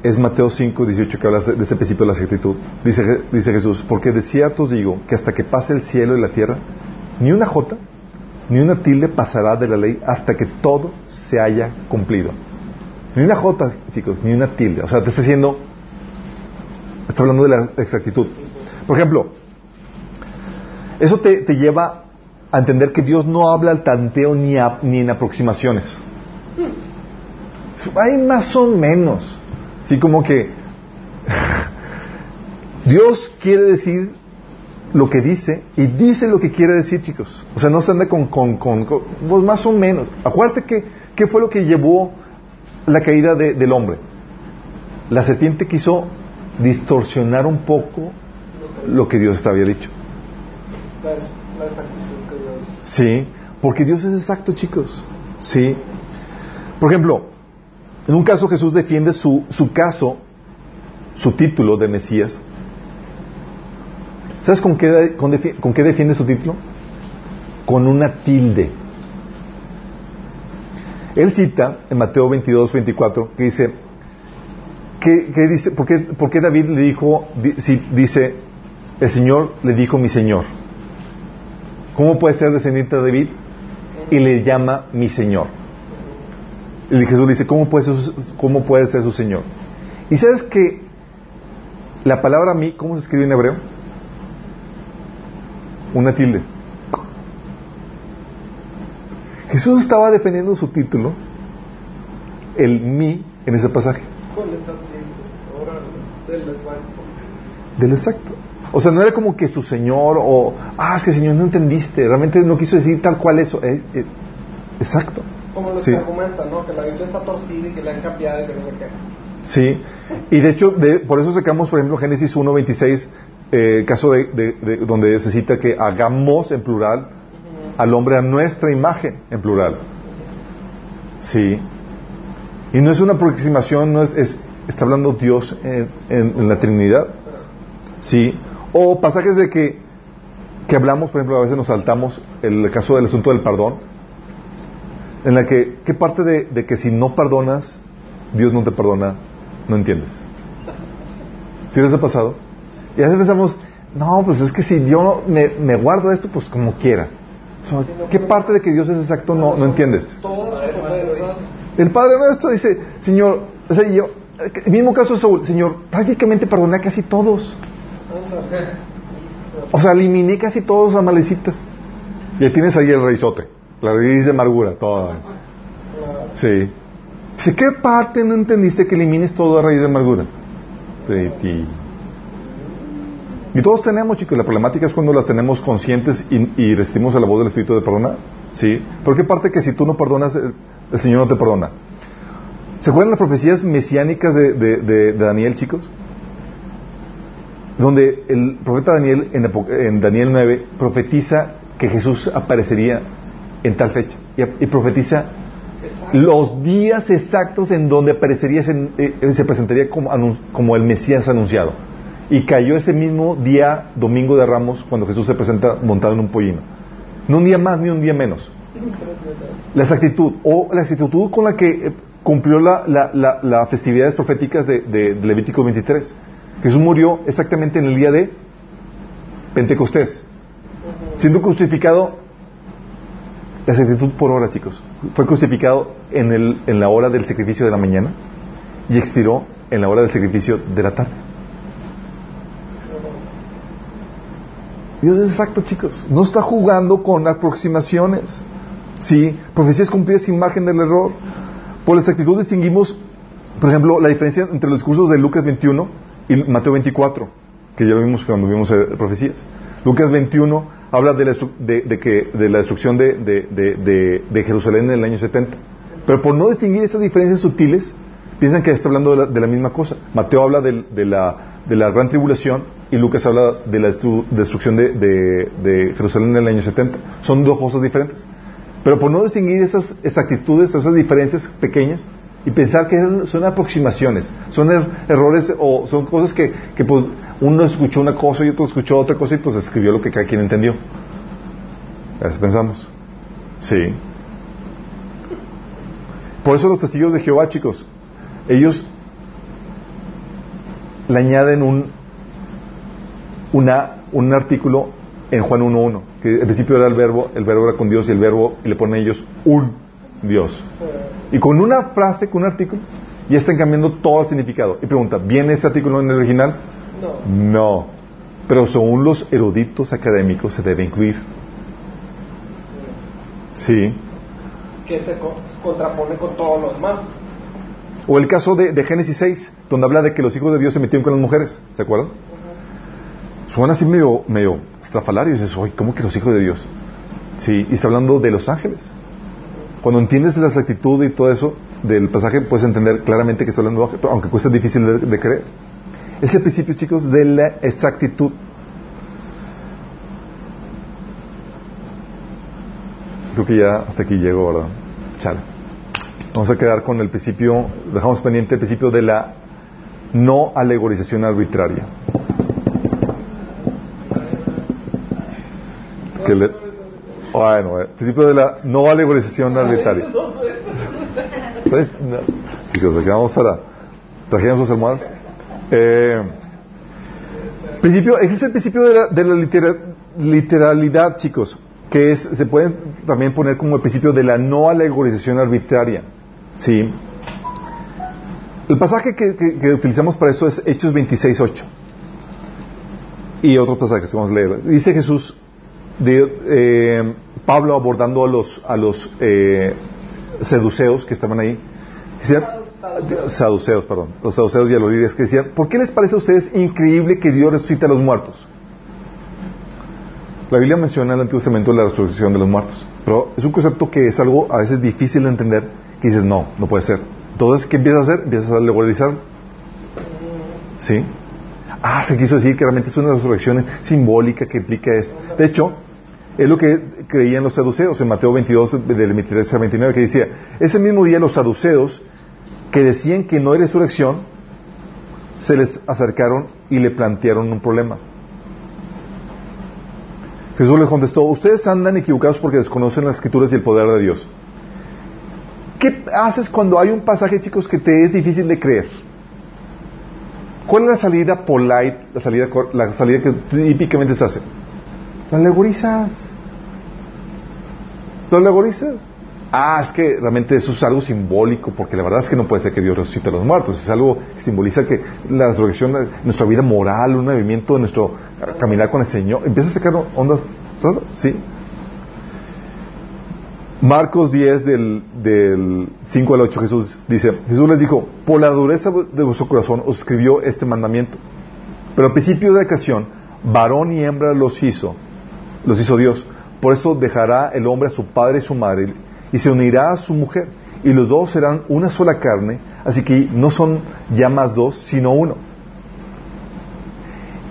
es Mateo 5, 18, que habla de ese principio de la actitud. Dice, dice Jesús, porque de cierto os digo que hasta que pase el cielo y la tierra, ni una jota, ni una tilde pasará de la ley hasta que todo se haya cumplido. Ni una jota, chicos, ni una tilde. O sea, te está diciendo, está hablando de la exactitud. Por ejemplo, eso te, te lleva a entender que Dios no habla al tanteo ni, a- ni en aproximaciones. Hay más o menos. Así como que Dios quiere decir lo que dice y dice lo que quiere decir, chicos. O sea, no se anda con, con, con- pues más o menos. Acuérdate que, ¿qué fue lo que llevó la caída de- del hombre? La serpiente quiso distorsionar un poco lo que Dios había dicho. La, la exactitud que Dios. Sí, porque Dios es exacto, chicos. Sí. Por ejemplo, en un caso Jesús defiende su, su caso, su título de Mesías. ¿Sabes con qué, con, con qué defiende su título? Con una tilde. Él cita en Mateo 22, 24, que dice, que dice ¿por, qué, por qué David le dijo, di- si- dice, el Señor le dijo mi Señor? ¿Cómo puede ser descendiente de David? Y le llama mi Señor. Y Jesús le dice, ¿cómo puede ser su, cómo puede ser su Señor? Y sabes que la palabra mí, ¿cómo se escribe en hebreo? Una tilde. Jesús estaba defendiendo su título, el mí, en ese pasaje. Del exacto. O sea, no era como que su Señor o, ah, es que Señor no entendiste, realmente no quiso decir tal cual eso. Es, es- exacto. Como los Sí. que argumentan, ¿no? Que la Biblia está torcida y que la han cambiado y que no sé qué. Sí, y de hecho, de- por eso sacamos, por ejemplo, Génesis 1.26, eh, el caso de, de- de- donde se cita que hagamos en plural al hombre a nuestra imagen en plural. Sí. Y no es una aproximación, no es, es- está hablando Dios en, en- en la Trinidad. Sí. O pasajes de que, que hablamos, por ejemplo, a veces nos saltamos el caso del asunto del perdón, en la que, ¿qué parte de, que si no perdonas, Dios no te perdona, no entiendes? ¿Sí ha pasado? Y a veces pensamos, no, pues es que si yo me, me guardo esto, pues como quiera. ¿Qué parte de que Dios es exacto no, no entiendes? El Padre Nuestro dice, Señor, o sea, yo, el mismo caso de Saúl, Señor, prácticamente perdoné a casi todos. O sea, eliminé casi todos los amalecitas. Y ahí tienes ahí el reizote, la raíz de amargura, toda. Sí. Dice, ¿qué parte no entendiste que elimines toda raíz de amargura? De ti. Y todos tenemos, chicos, la problemática es cuando las tenemos conscientes y, resistimos a la voz del Espíritu de perdonar. ¿Sí? ¿Por qué parte que si tú no perdonas, el, Señor no te perdona? ¿Se acuerdan las profecías mesiánicas de Daniel, chicos? Donde el profeta Daniel, en, Daniel 9, profetiza que Jesús aparecería en tal fecha. Y, y profetiza los días exactos en donde aparecería, ese- eh, se presentaría como, anun- como el Mesías anunciado. Y cayó ese mismo día, domingo de Ramos, cuando Jesús se presenta montado en un pollino. No un día más ni un día menos. La exactitud, o la exactitud con la que eh, cumplió la- la- la- las festividades proféticas de, de- de Levítico 23. Jesús murió exactamente en el día de Pentecostés. Siendo crucificado, la exactitud por hora, chicos. Fue crucificado en, el, en la hora del sacrificio de la mañana y expiró en la hora del sacrificio de la tarde. Dios es exacto, chicos. No está jugando con aproximaciones. Sí, profecías cumplidas sin margen del error. Por la exactitud distinguimos, por ejemplo, la diferencia entre los discursos de Lucas 21 y Mateo 24, que ya lo vimos cuando vimos profecías. Lucas 21 habla de la, de, que, de la destrucción de, Jerusalén en el año 70. Pero por no distinguir esas diferencias sutiles, piensan que está hablando de la, misma cosa. Mateo habla la, de la gran tribulación y Lucas habla de la destru- destrucción de, de- de Jerusalén en el año 70. Son dos cosas diferentes. Pero por no distinguir esas exactitudes, esas diferencias pequeñas, y pensar que son aproximaciones, son er- errores o son cosas que, que, pues, uno escuchó una cosa y otro escuchó otra cosa y pues escribió lo que cada quien entendió. A veces pensamos. Sí. Por eso los testigos de Jehová, chicos, ellos le añaden un, un artículo en Juan 1.1, que al principio era el verbo, el verbo era con Dios y el verbo, y le ponen ellos un Dios. Y con una frase, con un artículo, ya están cambiando todo el significado. Y pregunta, ¿viene ese artículo en el original? No. No. Pero según los eruditos académicos se debe incluir. Sí. Que se co- contrapone con todo lo demás. O el caso de, de Génesis 6, donde habla de que los hijos de Dios se metieron con las mujeres. ¿Se acuerdan? Suena así medio, medio estrafalario. Y dices, oye, ¿cómo que los hijos de Dios? Sí, y está hablando de los ángeles. Cuando entiendes la exactitud y todo eso del pasaje, puedes entender claramente que está hablando aunque cuesta difícil de, de creer. Es el principio, chicos, de la exactitud. Creo que ya hasta aquí llego, ¿verdad? Chale. Vamos a quedar con el principio, dejamos pendiente el principio de la no alegorización arbitraria. Que le- bueno, el principio de la no alegorización arbitraria. Chicos, aquí vamos para. ¿Trajeron sus almohadas? Eh, principio, ese es el principio de la, de la litera- literalidad, chicos, que es, se puede también poner como el principio de la no alegorización arbitraria. ¿Sí? El pasaje que, que- que utilizamos para esto es Hechos 26.8. Y otros pasajes que vamos a leer. Dice Jesús, de, eh, Pablo abordando a los, a los eh, seduceos que estaban ahí. Saduceos, perdón. Los saduceos y a los líderes que decían, ¿por qué les parece a ustedes increíble que Dios resucite a los muertos? La Biblia menciona en el Antiguo Testamento la resurrección de los muertos. Pero es un concepto que es algo a veces difícil de entender, que dices, no, no puede ser. Entonces, ¿qué empiezas a hacer? Empiezas a alegorizar. ¿Sí? Ah, se quiso decir que realmente es una resurrección simbólica que implica esto. De hecho, es lo que creían los saduceos en Mateo 22, del 23 al 29, que decía, ese mismo día los saduceos que decían que no hay resurrección, se les acercaron y le plantearon un problema. Jesús les contestó, ustedes andan equivocados porque desconocen las escrituras y el poder de Dios. ¿Qué haces cuando hay un pasaje, chicos, que te es difícil de creer? ¿Cuál es la salida polite, la salida, la salida que típicamente se hace? Lo alegorizas. Lo alegorizas. Ah, es que realmente eso es algo simbólico, porque la verdad es que no puede ser que Dios resucite a los muertos. Es algo que simboliza que la resurrección nuestra vida moral, un movimiento de nuestro caminar con el Señor. Empieza a sacar ondas sí. Marcos 10 del, del 5 al 8 Jesús dice, Jesús les dijo, por la dureza de vuestro corazón os escribió este mandamiento. Pero al principio de la creación, varón y hembra los hizo, los hizo Dios. Por eso dejará el hombre a su padre y su madre y se unirá a su mujer y los dos serán una sola carne, así que no son ya más dos, sino uno.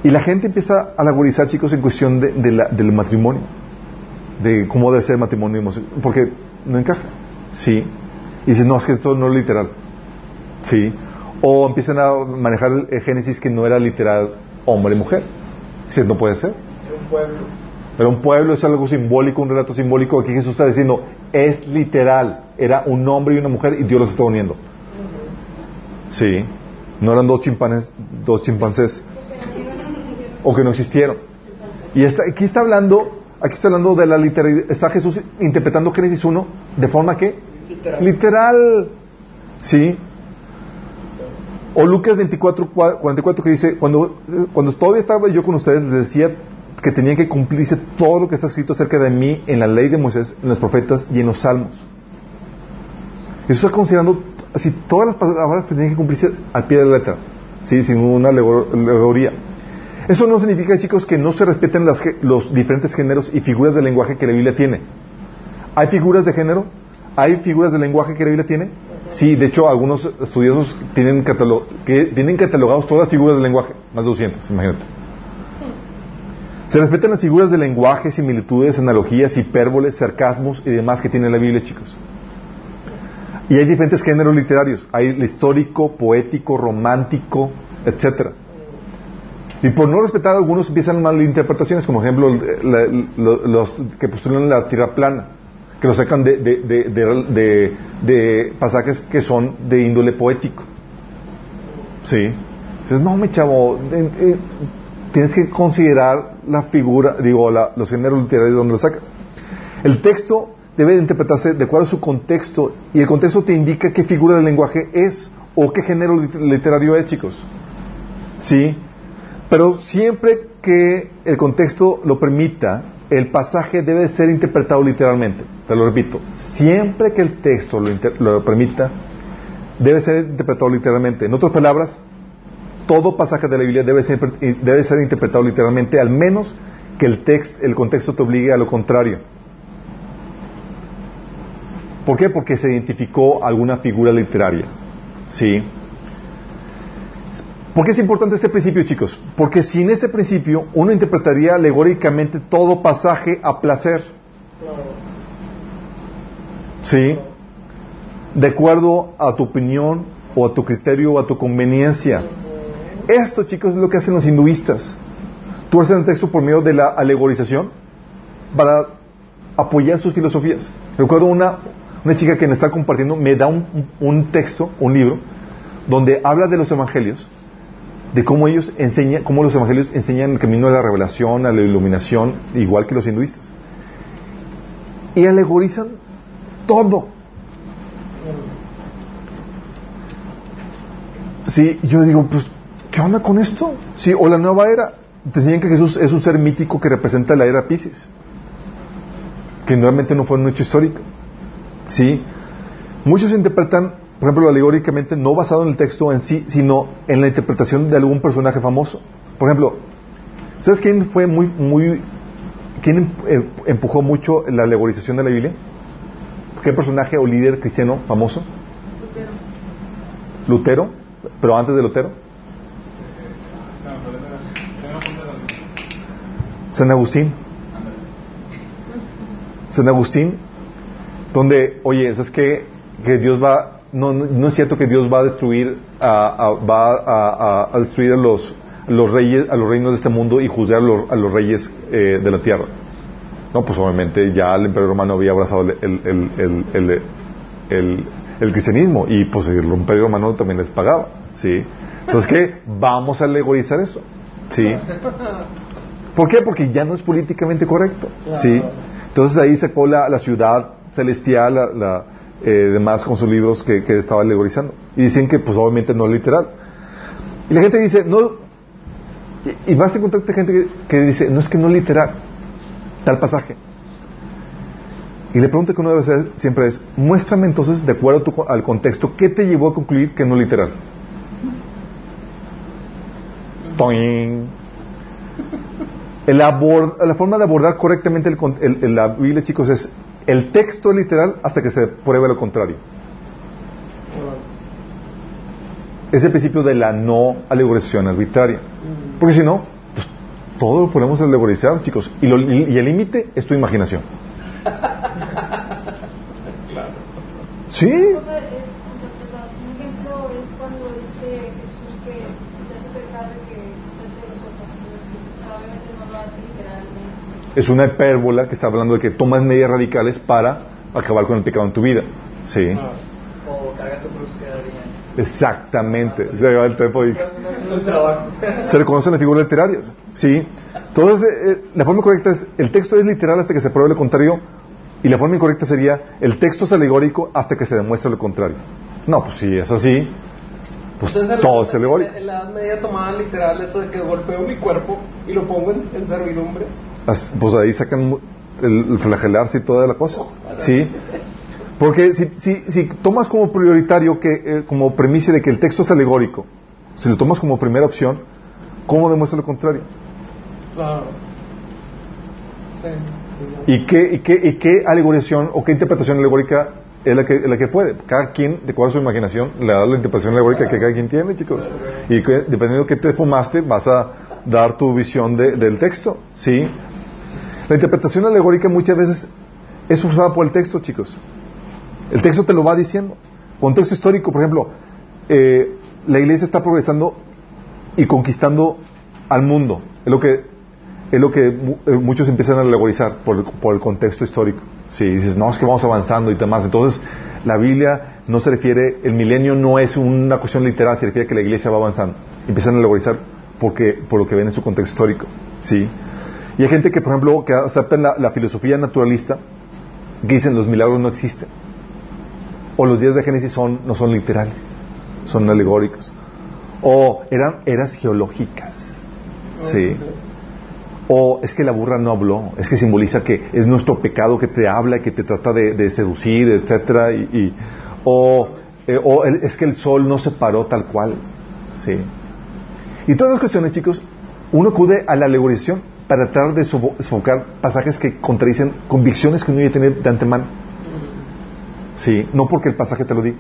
Y la gente empieza a laborizar, chicos, en cuestión de- la- del matrimonio de cómo debe ser el matrimonio porque no encaja. Sí. Y dicen, no, es que esto no es literal. Sí. O empiezan a manejar el, Génesis que no era literal hombre y mujer. Dicen, no puede ser. Un pueblo. Pero un pueblo es algo simbólico, un relato simbólico. Aquí Jesús está diciendo, es literal. Era un hombre y una mujer y Dios los está uniendo. Sí. No eran dos chimpancés, dos chimpancés o que no existieron. Y está- aquí está hablando, aquí está hablando de la literalidad, está Jesús interpretando Génesis 1 de forma que Literal. literal. Sí. O Lucas 24, cua- 44 que dice, cuando, cuando todavía estaba yo con ustedes, les decía que tenían que cumplirse todo lo que está escrito acerca de mí en la ley de Moisés, en los profetas y en los salmos. Eso está considerando, así todas las palabras tenían que cumplirse al pie de la letra, ¿sí? sin una alego- alegoría. Eso no significa, chicos, que no se respeten las los diferentes géneros y figuras de lenguaje que la Biblia tiene. ¿Hay figuras de género? ¿Hay figuras de lenguaje que la Biblia tiene? Sí, de hecho, algunos estudiosos tienen, tienen catalogados todas las figuras de lenguaje, más de 200, imagínate. Se respetan las figuras de lenguaje, similitudes, analogías, hipérboles, sarcasmos y demás que tiene la Biblia, chicos. Y hay diferentes géneros literarios. Hay el histórico, poético, romántico, etcétera. Y por no respetar algunos empiezan malinterpretaciones, como ejemplo lo- los que postulan la tierra plana, que lo sacan de, pasajes que son de índole poético. Sí. Dices, no, me chavo, eh, eh, tienes que considerar la figura, digo, la- los géneros literarios donde lo sacas. El texto debe de interpretarse de acuerdo a su contexto y el contexto te indica qué figura del lenguaje es o qué género lit- literario es, chicos. Sí, pero siempre que el contexto lo permita, el pasaje debe ser interpretado literalmente. Te lo repito, siempre que el texto lo, lo permita, debe ser interpretado literalmente. En otras palabras, todo pasaje de la Biblia debe ser, debe ser interpretado literalmente, al menos que el, text, el contexto te obligue a lo contrario. ¿Por qué? Porque se identificó alguna figura literaria. ¿Sí? ¿Por qué es importante este principio, chicos? Porque sin este principio uno interpretaría alegóricamente todo pasaje a placer. ¿Sí? de acuerdo a tu opinión o a tu criterio o a tu conveniencia. Esto, chicos, es lo que hacen los hinduistas. Haces el texto por medio de la alegorización para apoyar sus filosofías. Recuerdo una, una chica que me está compartiendo, me da un, un texto, un libro, donde habla de los evangelios, de cómo ellos enseñan, cómo los evangelios enseñan el camino de la revelación, a la iluminación, igual que los hinduistas. Y alegorizan todo. Sí, yo digo, pues, ¿qué onda con esto? Sí, o la nueva era. Te enseñan que Jesús es un ser mítico que representa la era Pisces. Que realmente no fue un hecho histórico. Sí. Muchos interpretan, por ejemplo, alegóricamente, no basado en el texto en sí, sino en la interpretación de algún personaje famoso. Por ejemplo, ¿sabes quién fue muy, muy, quién em- empujó mucho la alegorización de la Biblia? ¿Qué personaje o líder cristiano famoso? Lutero, pero antes de Lutero. San Agustín. San Agustín, donde, oye, ¿sabes qué? Que Dios va, no, no, es cierto que Dios va a destruir, a, va a, a- destruir a los, los reyes, a los reinos de este mundo y juzgar a los, los reyes eh, de la tierra. No, pues obviamente ya el imperio romano había abrazado el, el- el- el cristianismo y pues el imperio romano también les pagaba, ¿sí? Entonces, ¿qué? Vamos a alegorizar eso, ¿sí? ¿Por qué? Porque ya no es políticamente correcto, ¿sí? Entonces ahí sacó la, la ciudad celestial, la, la, eh, demás con sus libros que, que estaba alegorizando. Y dicen que pues obviamente no es literal. Y la gente dice, no, y, y vas a encontrar gente que, que dice, no es que no es literal, tal pasaje. Y la pregunta que uno debe hacer siempre es, muéstrame entonces, de acuerdo a tu- al contexto, ¿qué te llevó a concluir que no es literal? Toing. El abord- la forma de abordar correctamente el con- el- el- la Biblia, chicos, es el texto literal hasta que se pruebe lo contrario. Es el principio de la no alegorización arbitraria. Porque si no, pues, todo lo podemos alegorizar, chicos. Y, lo- y- y el límite es tu imaginación. Sí. Una cosa es interpretar. Un ejemplo es cuando dice Jesús que si te hace pecado que frente los ojos. Es decir, obviamente no lo hace literalmente. Es una hipérbola que está hablando de que tomas medidas radicales para acabar con el pecado en tu vida. Sí. O carga tu cruz. Exactamente. Se va el tiempo y- se reconocen las figuras literarias. Sí. Entonces, eh, la forma correcta es, el texto es literal hasta que se pruebe lo contrario, y la forma incorrecta sería, el texto es alegórico hasta que se demuestre lo contrario. No, pues si es así, pues Entonces, en todo la- es alegórico. En la Media tomaban literal eso de que golpeo mi cuerpo y lo pongo en, en servidumbre. Pues ahí sacan el, el flagelarse y toda la cosa. Sí. Porque si, si, si tomas como prioritario, que eh, como premisa de que el texto es alegórico, si lo tomas como primera opción, ¿cómo demuestra lo contrario? Claro. Sí. ¿Y qué, y qué, y qué alegorización o qué interpretación alegórica es la que, la que puede? Cada quien, de acuerdo a su imaginación, le da la interpretación alegórica que cada quien tiene, chicos. Y que, dependiendo de qué te fumaste, vas a dar tu visión de- del texto, ¿sí? La interpretación alegórica muchas veces es usada por el texto, chicos. El texto te lo va diciendo. Contexto histórico, por ejemplo, eh, la iglesia está progresando y conquistando al mundo. Es lo que, es lo que eh, muchos empiezan a alegorizar por, por el contexto histórico. Si dices, no, es que vamos avanzando y demás. Entonces, la Biblia no se refiere, el milenio no es una cuestión literal, se refiere a que la iglesia va avanzando. Empiezan a alegorizar porque, por lo que ven en su contexto histórico. ¿sí? Y hay gente que, por ejemplo, que aceptan la, la filosofía naturalista, que dicen los milagros no existen. O los días de Génesis son, no son literales, son alegóricos. O eran eras geológicas. Sí. O es que la burra no habló, es que simboliza que es nuestro pecado que te habla, que te trata de, de seducir, etcétera, y, y- o, eh, o el- es que el sol no se paró tal cual, sí. Y todas las cuestiones, chicos, uno acude a la alegorización para tratar de sofocar pasajes que contradicen convicciones que uno ya tiene de antemano, sí, no porque el pasaje te lo diga.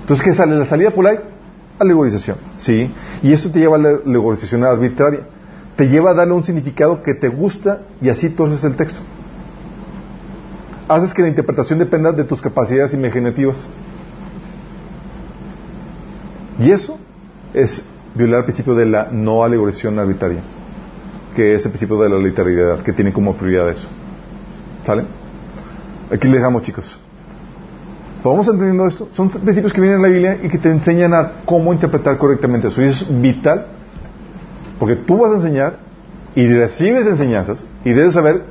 Entonces, ¿qué sale? La salida por ahí, alegorización, ¿sí? Y esto te lleva a la alegorización arbitraria. Te lleva a darle un significado que te gusta y así tú haces el texto. Haces que la interpretación dependa de tus capacidades imaginativas. Y eso es violar el principio de la no alegorización arbitraria, que es el principio de la literalidad, que tiene como prioridad eso. ¿Sale? Aquí le dejamos, chicos. ¿Vamos entendiendo esto? Son principios que vienen en la Biblia y que te enseñan a cómo interpretar correctamente eso. Y eso es vital, porque tú vas a enseñar y recibes enseñanzas y debes saber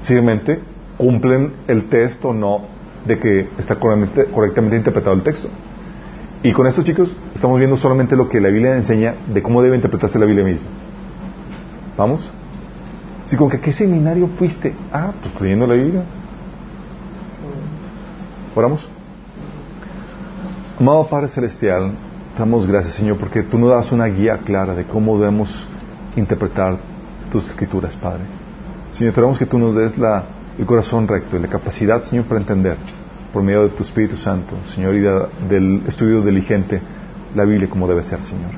si realmente cumplen el texto o no de que está correctamente, correctamente interpretado el texto. Y con esto, chicos, estamos viendo solamente lo que la Biblia enseña de cómo debe interpretarse la Biblia misma. ¿Vamos? Si con que qué seminario fuiste, ah, pues leyendo la Biblia. Oramos. Amado Padre Celestial, damos gracias, Señor, porque tú nos das una guía clara de cómo debemos interpretar tus escrituras, Padre. Señor, te que tú nos des la, el corazón recto y la capacidad, Señor, para entender por medio de tu Espíritu Santo, Señor, y de- del estudio diligente la Biblia como debe ser, Señor.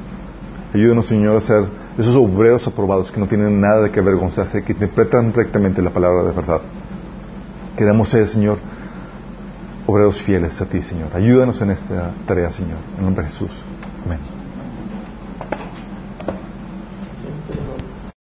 Ayúdanos, Señor, a ser esos obreros aprobados que no tienen nada de que avergonzarse, que interpretan rectamente la palabra de verdad. Queremos ser, Señor, obreros fieles a ti, Señor. Ayúdanos en esta tarea, Señor. En nombre de Jesús. Amén.